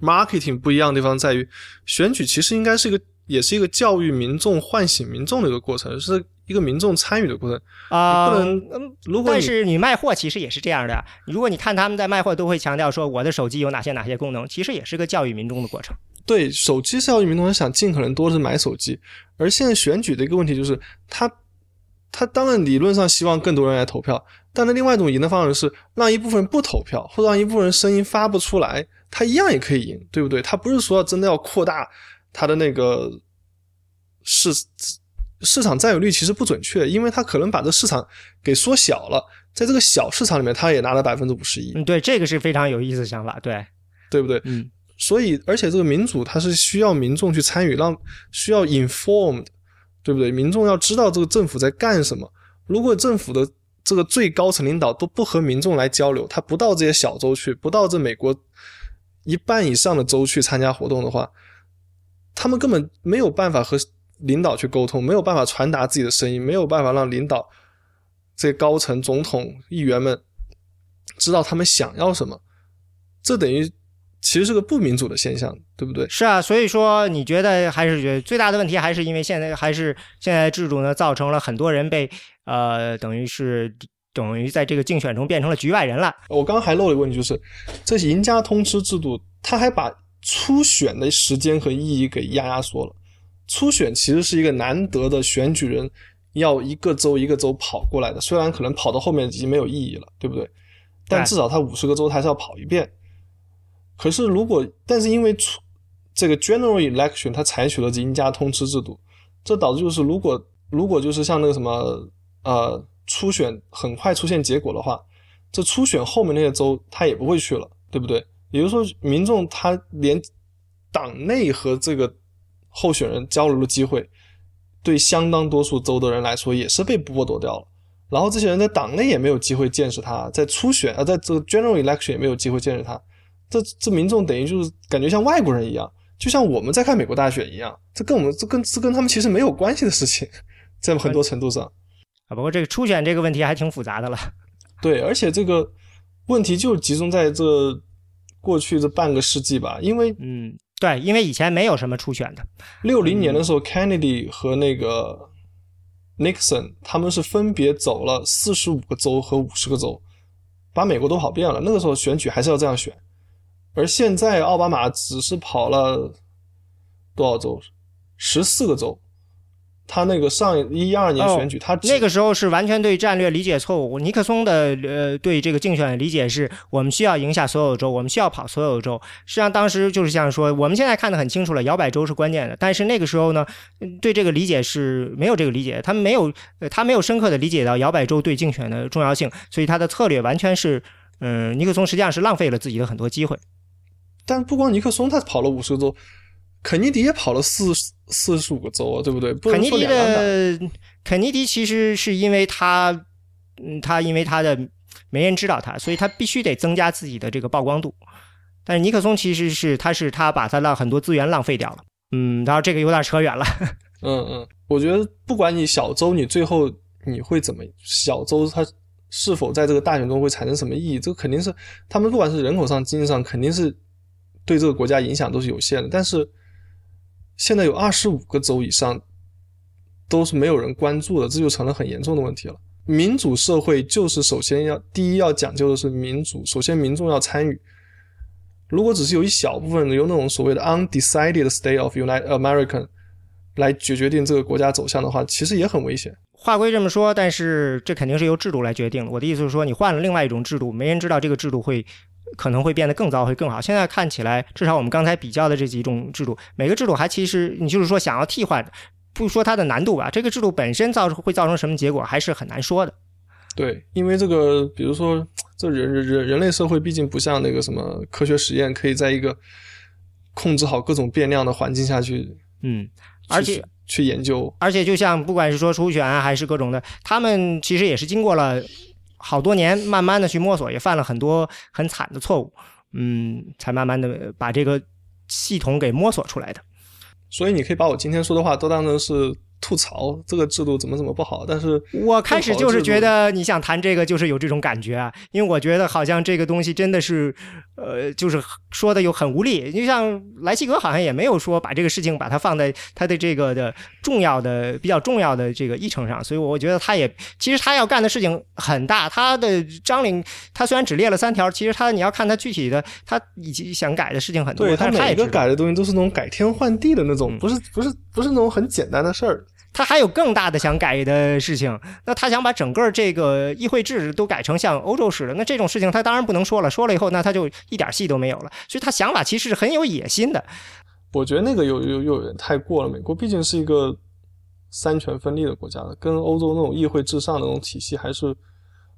marketing 不一样的地方在于，选举其实应该是一个也是一个教育民众、唤醒民众的一个过程，是。一个民众参与的过程啊，不能。如果但是你卖货其实也是这样的。如果你看他们在卖货，都会强调说我的手机有哪些哪些功能，其实也是个教育民众的过程。对，手机教育民众想尽可能多的买手机。而现在选举的一个问题就是，他他当然理论上希望更多人来投票，但是另外一种赢的方式是让一部分人不投票，或者让一部分人声音发不出来，他一样也可以赢，对不对？他不是说真的要扩大他的那个市。市场占有率其实不准确，因为他可能把这市场给缩小了，在这个小市场里面，他也拿了百分之五十一。嗯，对，这个是非常有意思的想法，对，对不对？嗯，所以而且这个民主它是需要民众去参与，让需要 informed，对不对？民众要知道这个政府在干什么。如果政府的这个最高层领导都不和民众来交流，他不到这些小州去，不到这美国一半以上的州去参加活动的话，他们根本没有办法和。领导去沟通，没有办法传达自己的声音，没有办法让领导这高层、总统、议员们知道他们想要什么，这等于其实是个不民主的现象，对不对？是啊，所以说你觉得还是觉得最大的问题还是因为现在还是现在制度呢，造成了很多人被呃，等于是等于在这个竞选中变成了局外人了。我刚刚还漏了一个问题，就是这赢家通吃制度，他还把初选的时间和意义给压压缩了。初选其实是一个难得的选举人要一个州一个州跑过来的，虽然可能跑到后面已经没有意义了，对不对？但至少他五十个州还是要跑一遍。可是如果，但是因为初这个 general election 它采取了赢家通吃制度，这导致就是如果如果就是像那个什么呃初选很快出现结果的话，这初选后面那些州他也不会去了，对不对？也就是说，民众他连党内和这个。候选人交流的机会，对相当多数州的人来说也是被剥夺掉了。然后这些人在党内也没有机会见识他，在初选啊，在这个 general election 也没有机会见识他。这这民众等于就是感觉像外国人一样，就像我们在看美国大选一样。这跟我们这跟这跟他们其实没有关系的事情，在很多程度上啊。不过这个初选这个问题还挺复杂的了。对，而且这个问题就集中在这过去这半个世纪吧，因为嗯。对，因为以前没有什么初选的。六零年的时候，Kennedy 和那个 Nixon 他们是分别走了四十五个州和五十个州，把美国都跑遍了。那个时候选举还是要这样选，而现在奥巴马只是跑了多少州？十四个州。他那个上一二年选举，他那个时候是完全对战略理解错误。尼克松的呃对这个竞选理解是我们需要赢下所有州，我们需要跑所有州。实际上当时就是像说，我们现在看得很清楚了，摇摆州是关键的。但是那个时候呢，对这个理解是没有这个理解，他没有他没有深刻的理解到摇摆州对竞选的重要性，所以他的策略完全是嗯，尼克松实际上是浪费了自己的很多机会。但不光尼克松，他跑了五十州。肯尼迪也跑了四四十五个州啊，对不对？肯尼迪的肯尼迪其实是因为他，嗯，他因为他的没人知道他，所以他必须得增加自己的这个曝光度。但是尼克松其实是他是他把他的很多资源浪费掉了。嗯，然后这个有点扯远了。嗯嗯，我觉得不管你小州你最后你会怎么，小州他是否在这个大选中会产生什么意义，这个肯定是他们不管是人口上、经济上，肯定是对这个国家影响都是有限的。但是。现在有二十五个州以上都是没有人关注的，这就成了很严重的问题了。民主社会就是首先要第一要讲究的是民主，首先民众要参与。如果只是有一小部分人用那种所谓的 undecided state of United American 来决决定这个国家走向的话，其实也很危险。话归这么说，但是这肯定是由制度来决定的。我的意思是说，你换了另外一种制度，没人知道这个制度会可能会变得更糟，会更好。现在看起来，至少我们刚才比较的这几种制度，每个制度还其实你就是说想要替换，不说它的难度吧，这个制度本身造会造成什么结果，还是很难说的。对，因为这个，比如说，这人人人人类社会毕竟不像那个什么科学实验，可以在一个控制好各种变量的环境下去，嗯，而且去研究，而且就像不管是说初选啊，还是各种的，他们其实也是经过了好多年，慢慢的去摸索，也犯了很多很惨的错误，嗯，才慢慢的把这个系统给摸索出来的。所以你可以把我今天说的话都当成是。吐槽这个制度怎么怎么不好，但是我开始就是觉得你想谈这个就是有这种感觉啊，因为我觉得好像这个东西真的是，呃，就是说的又很无力。就像莱西格好像也没有说把这个事情把它放在他的这个的重要的、比较重要的这个议程上，所以我觉得他也其实他要干的事情很大，他的张领他虽然只列了三条，其实他你要看他具体的他以及想改的事情很多。对他每一个改的东西都是那种改天换地的那种，不是不是不是那种很简单的事儿。他还有更大的想改的事情，那他想把整个这个议会制都改成像欧洲式的，那这种事情他当然不能说了，说了以后那他就一点戏都没有了。所以他想法其实是很有野心的。我觉得那个又又又有点太过了。美国毕竟是一个三权分立的国家，跟欧洲那种议会至上的那种体系还是。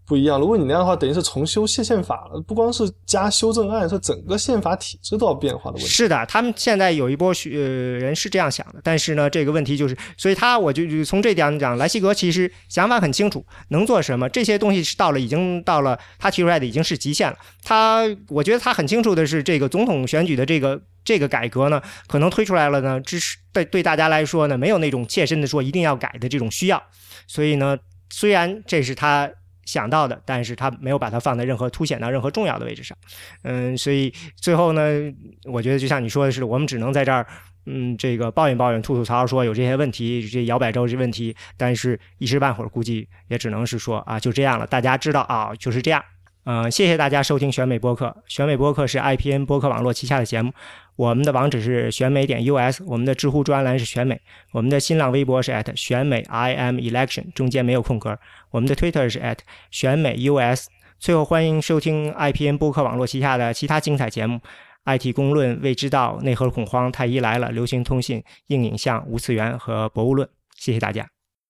不一样，如果你那样的话，等于是重修宪宪法了，不光是加修正案，是整个宪法体制都要变化的问题。是的，他们现在有一波呃人是这样想的，但是呢，这个问题就是，所以他我就从这点讲，莱西格其实想法很清楚，能做什么，这些东西是到了已经到了他提出来的已经是极限了。他我觉得他很清楚的是，这个总统选举的这个这个改革呢，可能推出来了呢，支持对对大家来说呢，没有那种切身的说一定要改的这种需要。所以呢，虽然这是他。想到的，但是他没有把它放在任何凸显到任何重要的位置上，嗯，所以最后呢，我觉得就像你说的是，我们只能在这儿，嗯，这个抱怨抱怨、吐吐槽，说有这些问题，这摇摆州这问题，但是一时半会儿估计也只能是说啊，就这样了，大家知道啊，就是这样。嗯，谢谢大家收听选美播客。选美播客是 IPN 播客网络旗下的节目。我们的网址是选美点 US，我们的知乎专栏是选美，我们的新浪微博是 at 选美 IM Election，中间没有空格。我们的 Twitter 是选美 US。最后，欢迎收听 IPN 播客网络旗下的其他精彩节目：IT 公论、未知道、内核恐慌、太医来了、流行通信、硬影像、无次元和博物论。谢谢大家。